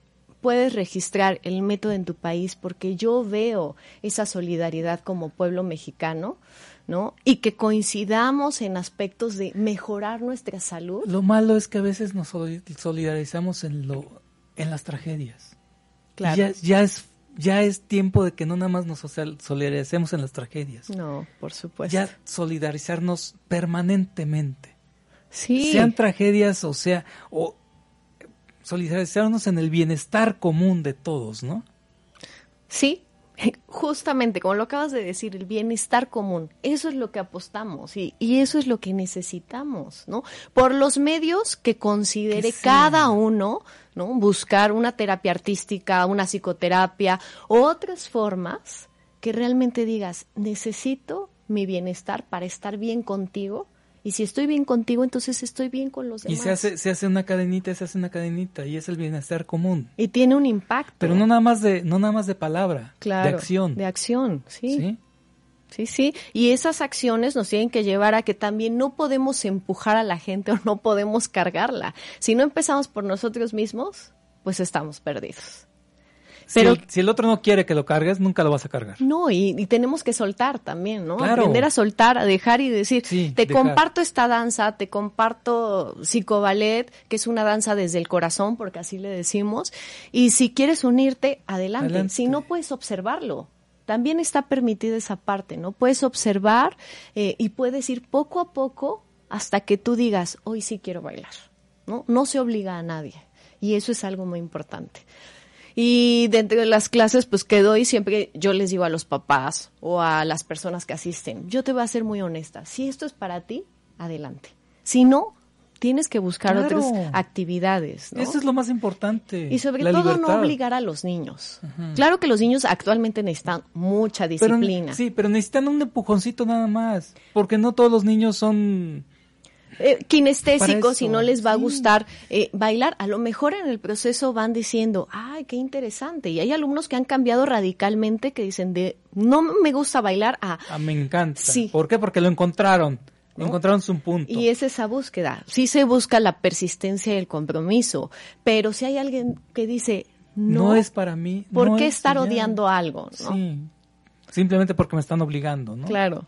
Speaker 14: puedes registrar el método en tu país porque yo veo esa solidaridad como pueblo mexicano, ¿no? Y que coincidamos en aspectos de mejorar nuestra salud.
Speaker 2: Lo malo es que a veces nos solidarizamos en lo en las tragedias. Claro. Ya, ya es ya es tiempo de que no nada más nos solidaricemos en las tragedias.
Speaker 14: No, por supuesto.
Speaker 2: Ya solidarizarnos permanentemente.
Speaker 14: Sí.
Speaker 2: Sean tragedias o sea o solidarizarnos en el bienestar común de todos, ¿no?
Speaker 14: Sí, <laughs> justamente, como lo acabas de decir, el bienestar común, eso es lo que apostamos y, y eso es lo que necesitamos, ¿no? Por los medios que considere cada uno, ¿no? Buscar una terapia artística, una psicoterapia, otras formas que realmente digas, necesito mi bienestar para estar bien contigo y si estoy bien contigo, entonces estoy bien con los demás.
Speaker 2: Y se hace, se hace una cadenita, se hace una cadenita, y es el bienestar común.
Speaker 14: Y tiene un impacto.
Speaker 2: Pero no nada más de, no nada más de palabra, de acción.
Speaker 14: De acción, sí. sí. Sí, sí. Y esas acciones nos tienen que llevar a que también no podemos empujar a la gente <laughs> o no podemos cargarla. Si no empezamos por nosotros mismos, pues estamos perdidos.
Speaker 2: Pero, si, el, otro no quiere que lo cargues, nunca lo vas a cargar.
Speaker 14: No, y, tenemos que soltar también, ¿no? Aprender a soltar, a dejar y decir, te comparto esta danza, te comparto psicoballet, que es una danza desde el corazón, porque así le decimos, y si quieres unirte, adelante. Si no, puedes observarlo. También está permitida esa parte, ¿no? Puedes observar eh, y puedes ir poco a poco hasta que tú digas, hoy sí quiero bailar, ¿no? No se obliga a nadie. Y eso es algo muy importante. Y dentro de las clases, pues que doy, siempre yo les digo a los papás o a las personas que asisten, yo te voy a ser muy honesta, si esto es para ti, adelante. Si no, tienes que buscar otras actividades.
Speaker 2: Eso es lo más importante.
Speaker 14: Y sobre todo no obligar a los niños. Claro que los niños actualmente necesitan mucha disciplina.
Speaker 2: sí, pero necesitan un empujoncito nada más, porque no todos los niños son
Speaker 14: eh, kinestésicos y no les va a gustar eh, bailar, a lo mejor en el proceso van diciendo, ay, qué interesante. Y hay alumnos que han cambiado radicalmente que dicen de, no me gusta bailar a...
Speaker 2: Ah, me encanta. Sí. ¿Por qué? Porque lo encontraron. Encontraron su punto.
Speaker 14: Y es esa búsqueda. Sí se busca la persistencia y el compromiso, pero si hay alguien que dice, no,
Speaker 2: no es para mí.
Speaker 14: ¿Por qué estar odiando algo? Sí.
Speaker 2: Simplemente porque me están obligando, ¿no?
Speaker 14: Claro.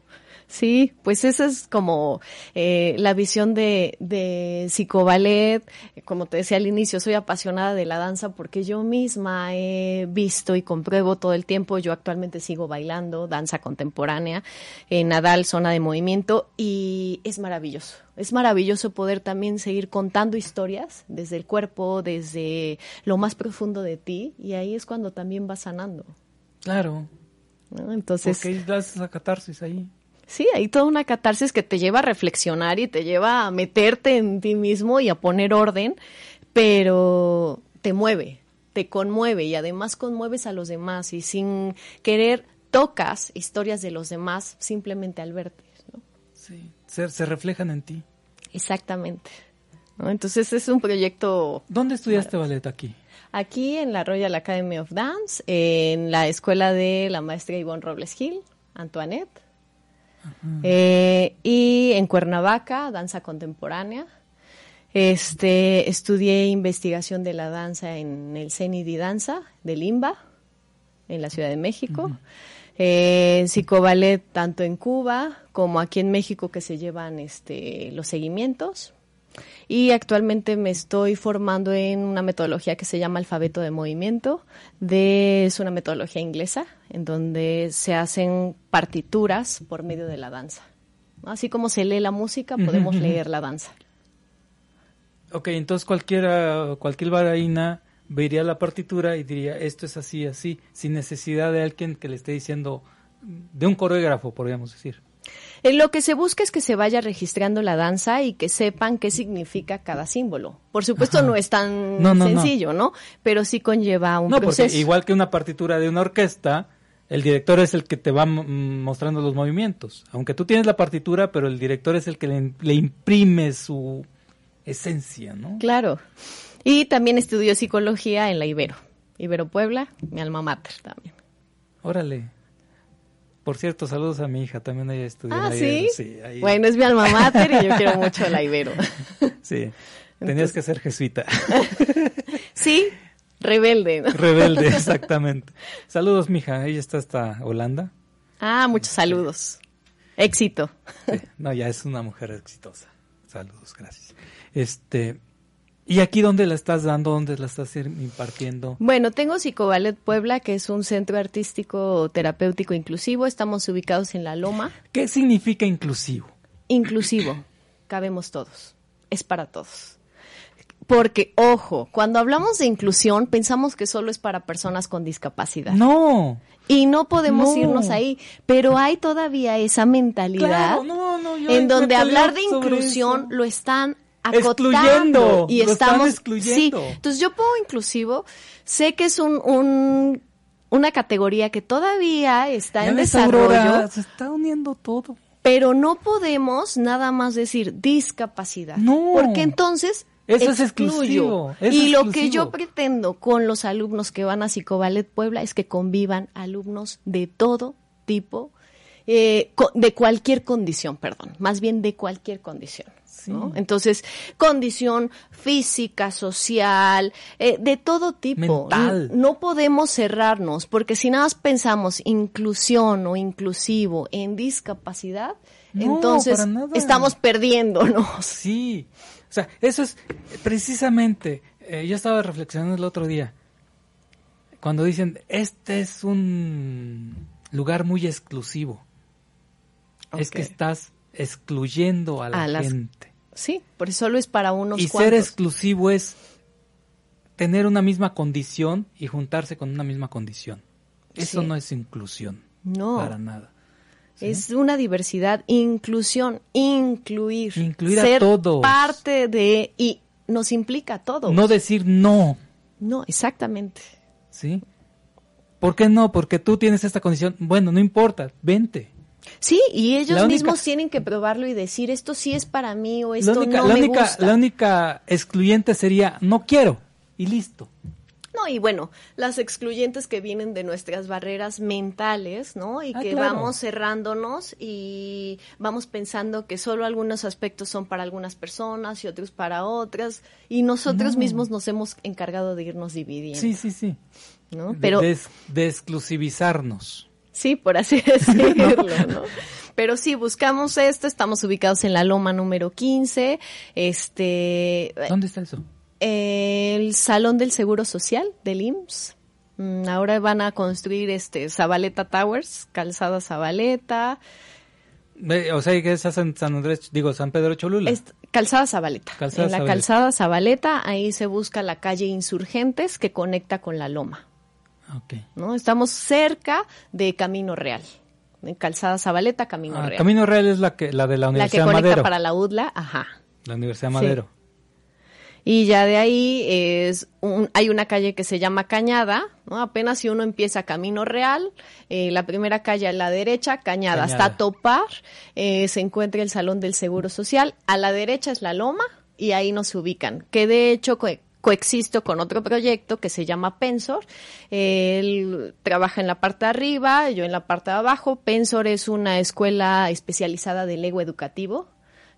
Speaker 14: Sí, pues esa es como eh, la visión de, de psicoballet. Como te decía al inicio, soy apasionada de la danza porque yo misma he visto y compruebo todo el tiempo. Yo actualmente sigo bailando danza contemporánea en Nadal, zona de movimiento, y es maravilloso. Es maravilloso poder también seguir contando historias desde el cuerpo, desde lo más profundo de ti, y ahí es cuando también vas sanando.
Speaker 2: Claro.
Speaker 14: Entonces.
Speaker 2: Porque das esa catarsis ahí.
Speaker 14: Sí, hay toda una catarsis que te lleva a reflexionar y te lleva a meterte en ti mismo y a poner orden, pero te mueve, te conmueve y además conmueves a los demás y sin querer tocas historias de los demás simplemente al verte. ¿no?
Speaker 2: Sí, se, se, reflejan en ti.
Speaker 14: Exactamente. Entonces es un proyecto...
Speaker 2: ¿Dónde estudiaste ballet aquí?
Speaker 14: Aquí en la Royal Academy of Dance, en la escuela de la maestra Yvonne Robles Gil, Antoinette. Eh, y en Cuernavaca, danza contemporánea. Este, estudié investigación de la danza en el CENIDI Danza de Limba, en la Ciudad de México. Eh, psicoballet tanto en Cuba como aquí en México que se llevan este, los seguimientos y actualmente me estoy formando en una metodología que se llama alfabeto de movimiento. De, es una metodología inglesa en donde se hacen partituras por medio de la danza. Así como se lee la música, podemos leer la danza.
Speaker 2: Ok, entonces cualquiera, cualquier bailarina vería la partitura y diría, esto es así, así, sin necesidad de alguien que le esté diciendo, de un coreógrafo, podríamos decir.
Speaker 14: Lo que se busca es que se vaya registrando la danza y que sepan qué significa cada símbolo. Por supuesto no es tan sencillo, no. Pero sí conlleva un proceso.
Speaker 2: igual que una partitura de una orquesta, el director es el que te va mostrando los movimientos. Aunque tú tienes la partitura, pero el director es el que le, imprime su esencia, ¿no?
Speaker 14: Claro. Y también estudió psicología en la Ibero. Ibero Puebla, mi alma mater también.
Speaker 2: Órale. Por cierto, saludos a mi hija, también ella estudió
Speaker 14: ah, ¿sí? Bueno, es mi alma mater y yo quiero <laughs> mucho la Ibero.
Speaker 2: Sí, tenías que ser jesuita. <laughs>
Speaker 14: sí, rebelde.
Speaker 2: Rebelde, <laughs> exactamente. Saludos, mija, ella está hasta Holanda.
Speaker 14: Ah, muchos saludos. Éxito.
Speaker 2: no, ya es una mujer exitosa. Saludos, gracias. Este, ¿Y aquí dónde la estás dando? ¿Dónde la estás impartiendo?
Speaker 14: Bueno, tengo Psicoballet Puebla, que es un centro artístico terapéutico inclusivo. Estamos ubicados en La Loma.
Speaker 2: ¿Qué significa inclusivo?
Speaker 14: Inclusivo. Cabemos todos. Es para todos. Porque, ojo, cuando hablamos de inclusión, pensamos que solo es para personas con discapacidad.
Speaker 2: No.
Speaker 14: Y no podemos irnos ahí. Pero hay todavía esa mentalidad en donde hablar de inclusión lo están excluyendo y estamos excluyendo. Sí, entonces yo pongo inclusivo, sé que es un, una categoría que todavía está en desarrollo.
Speaker 2: se está uniendo todo.
Speaker 14: Pero no podemos nada más decir discapacidad. No. Porque entonces eso es excluyo. y lo que yo pretendo con los alumnos que van a Psicoballet Puebla es que convivan alumnos de todo tipo, eh, de cualquier condición, perdón, más bien de cualquier condición. Entonces, condición física, social, eh, de todo tipo. No podemos cerrarnos, porque si nada más pensamos inclusión o inclusivo en discapacidad, entonces estamos perdiéndonos.
Speaker 2: Sí, o sea, eso es precisamente, eh, yo estaba reflexionando el otro día, cuando dicen, este es un lugar muy exclusivo. Es que estás excluyendo a la gente.
Speaker 14: Sí, por eso solo es para unos
Speaker 2: y ser exclusivo es tener una misma condición y juntarse con una misma condición. Eso no es inclusión. No. Para nada.
Speaker 14: Es una diversidad, inclusión, incluir.
Speaker 2: Incluir a todos.
Speaker 14: Parte de, y nos implica a todos.
Speaker 2: No decir no.
Speaker 14: No, exactamente.
Speaker 2: ¿Sí? ¿Por qué no? Porque tú tienes esta condición. Bueno, no importa, vente.
Speaker 14: Sí, y ellos mismos tienen que probarlo y decir esto sí es para mí o esto no
Speaker 2: la
Speaker 14: me
Speaker 2: única,
Speaker 14: gusta.
Speaker 2: La única excluyente sería no quiero y listo.
Speaker 14: No, y bueno, las excluyentes que vienen de nuestras barreras mentales, ¿no? Y ah, que vamos cerrándonos y vamos pensando que solo algunos aspectos son para algunas personas y otros para otras, y nosotros mismos nos hemos encargado de irnos dividiendo.
Speaker 2: Sí, sí, sí. ¿no? Pero, de exclusivizarnos.
Speaker 14: Sí, por así <laughs> decirlo, ¿no? Pero sí, buscamos esto, estamos ubicados en la Loma número 15. Este,
Speaker 2: ¿Dónde está eso?
Speaker 14: El Salón del Seguro Social del IMSS. Mm, ahora van a construir este Zabaleta Towers, Calzada Zabaleta.
Speaker 2: O sea, que es San, Andrés, digo, San Pedro Cholula.
Speaker 14: calzada Zabaleta. en la Calzada Zabaleta, ahí se busca la calle Insurgentes que conecta con la Loma. ¿No? Estamos cerca de Camino Real. En Calzada Zabaleta, Camino ah, Real.
Speaker 2: Camino Real es la que la de la Universidad La que conecta
Speaker 14: para la UDLA, ajá.
Speaker 2: La Universidad Madero.
Speaker 14: Y ya de ahí es un, hay una calle que se llama Cañada, ¿no? Apenas si uno empieza Camino Real, eh, la primera calle a la derecha, Cañada, hasta topar, eh, se encuentra el Salón del Seguro Social, a la derecha es la Loma y ahí nos ubican, que de hecho coexisto con otro proyecto que se llama Pensor. Él trabaja en la parte de arriba, yo en la parte de abajo. Pensor es una escuela especializada de Lego educativo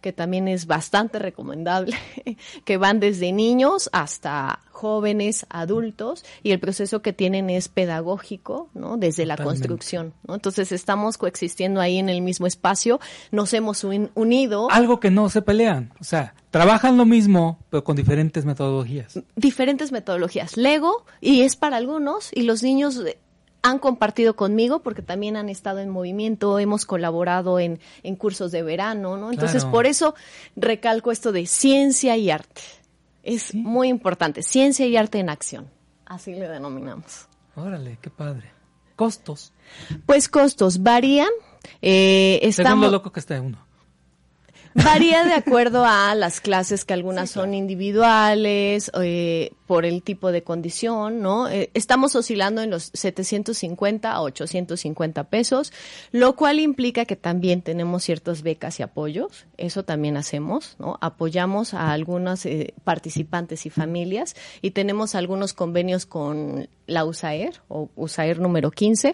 Speaker 14: que también es bastante recomendable, <laughs> que van desde niños hasta jóvenes, adultos, y el proceso que tienen es pedagógico, ¿no? Desde la construcción, ¿no? Entonces estamos coexistiendo ahí en el mismo espacio, nos hemos unido.
Speaker 2: Algo que no se pelean, o sea, trabajan lo mismo, pero con diferentes metodologías.
Speaker 14: Diferentes metodologías. Lego, y es para algunos, y los niños han compartido conmigo porque también han estado en movimiento, hemos colaborado en, en cursos de verano, ¿no? Entonces, por eso recalco esto de ciencia y arte. Es muy importante, ciencia y arte en acción. Así le denominamos.
Speaker 2: Órale, qué padre. ¿Costos?
Speaker 14: Pues costos varían. Eh, estamos...
Speaker 2: Según lo loco que está uno.
Speaker 14: Varía de acuerdo a las clases que algunas son individuales, eh, por el tipo de condición, ¿no? Eh, estamos oscilando en los 750 a 850 pesos, lo cual implica que también tenemos ciertas becas y apoyos, eso también hacemos, ¿no? Apoyamos a algunos eh, participantes y familias y tenemos algunos convenios con la USAER o USAER número 15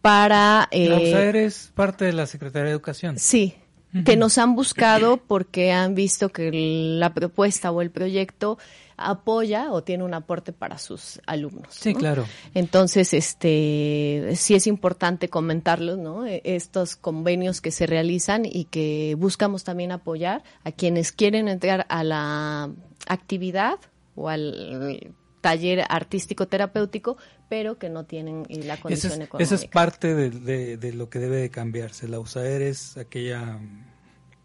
Speaker 14: para...
Speaker 2: la USAER es parte de la Secretaría de Educación.
Speaker 14: Sí, que nos han buscado porque han visto que la propuesta o el proyecto apoya o tiene un aporte para sus alumnos.
Speaker 2: Sí, claro.
Speaker 14: Entonces, este, sí es importante comentarlos, ¿no? E, estos convenios que se realizan y que buscamos también apoyar a quienes quieren entrar a la actividad o al taller artístico terapéutico, pero que no tienen la condición económica.
Speaker 2: Esa es parte de, de, lo que debe de cambiarse. La USAER es aquella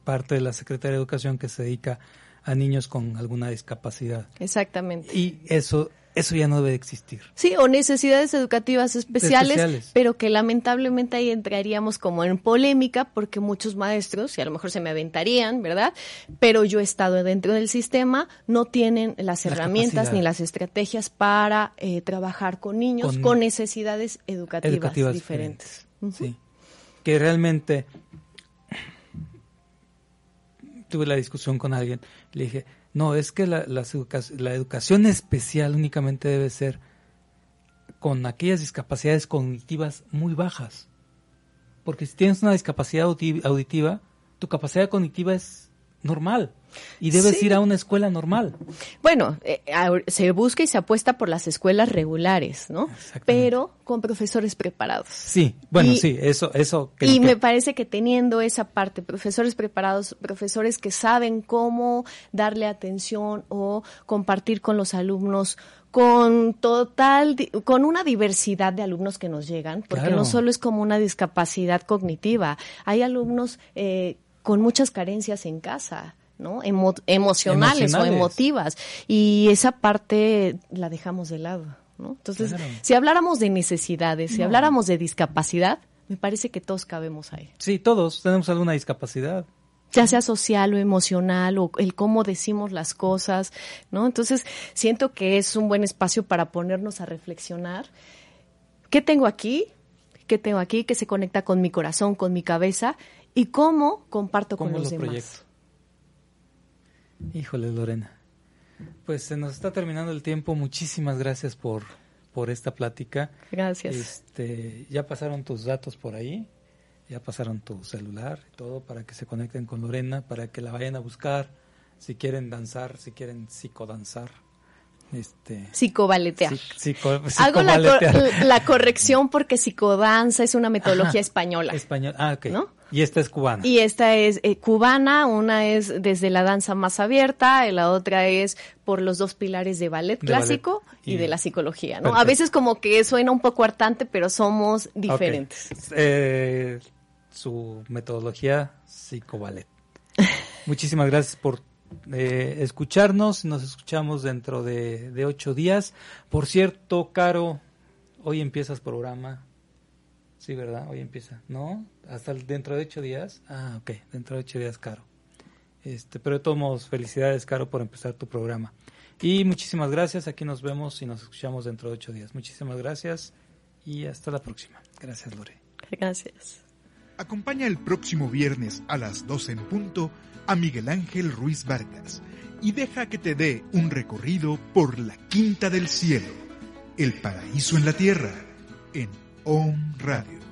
Speaker 2: parte de la Secretaría de Educación que se dedica a niños con alguna discapacidad.
Speaker 14: Exactamente.
Speaker 2: Y eso eso ya no debe existir.
Speaker 14: Sí, o necesidades educativas especiales, pero que lamentablemente ahí entraríamos como en polémica porque muchos maestros, y a lo mejor se me aventarían, ¿verdad? Pero yo he estado dentro del sistema, no tienen las, herramientas ni las estrategias para eh, trabajar con niños con, necesidades educativas, diferentes.
Speaker 2: Sí, que realmente tuve la discusión con alguien, le dije, no, es que la, la, la educación especial únicamente debe ser con aquellas discapacidades cognitivas muy bajas. Porque si tienes una discapacidad auditiva, tu capacidad cognitiva es normal y debes ir a una escuela normal.
Speaker 14: Bueno, eh, se busca y se apuesta por las escuelas regulares, ¿no? Pero con profesores preparados.
Speaker 2: Sí, bueno, sí, eso, eso.
Speaker 14: y me parece que teniendo esa parte, profesores preparados, profesores que saben cómo darle atención o compartir con los alumnos con total, con una diversidad de alumnos que nos llegan, porque no solo es como una discapacidad cognitiva, hay alumnos eh, con muchas carencias en casa. ¿no? emocionales, o emotivas. Y esa parte la dejamos de lado. ¿no? Entonces, si habláramos de necesidades, si habláramos de discapacidad, me parece que todos cabemos ahí.
Speaker 2: Sí, todos tenemos alguna discapacidad.
Speaker 14: Ya sea social o emocional o el cómo decimos las cosas, ¿no? Entonces, siento que es un buen espacio para ponernos a reflexionar. ¿Qué tengo aquí? ¿Qué tengo aquí que se conecta con mi corazón, con mi cabeza? Y cómo comparto con los demás.
Speaker 2: Híjole, Lorena. Pues se nos está terminando el tiempo. Muchísimas gracias por, por esta plática.
Speaker 14: Gracias.
Speaker 2: Este, ya pasaron tus datos por ahí, ya pasaron tu celular y todo para que se conecten con Lorena, para que la vayan a buscar, si quieren danzar, si quieren psicodanzar. Este,
Speaker 14: psicobaletear. Hago la, corrección porque psicodanza es una metodología española.
Speaker 2: Español, ah, ok. ¿no? Y esta es cubana.
Speaker 14: Y esta es eh, cubana, una es desde la danza más abierta, y la otra es por los dos pilares de ballet clásico y, de la psicología, ¿no? A veces como que suena un poco hartante, pero somos diferentes.
Speaker 2: Eh, su metodología psicoballet. <laughs> Muchísimas gracias por eh, escucharnos. Nos escuchamos dentro de, de ocho días. Por cierto, Caro, hoy empiezas programa. Sí, ¿verdad? Hoy empieza. ¿No? Hasta dentro de ocho días. Ah, ok. Dentro de ocho días, Caro. Este, pero de todos modos, felicidades, Caro, por empezar tu programa. Y muchísimas gracias. Aquí nos vemos y nos escuchamos dentro de ocho días. Muchísimas gracias y hasta la próxima. Gracias, Lore.
Speaker 14: Gracias.
Speaker 1: Acompaña el próximo viernes a las 12 en punto a Miguel Ángel Ruiz Vargas y deja que te dé un recorrido por la Quinta del Cielo, el paraíso en la tierra, en Om Radio.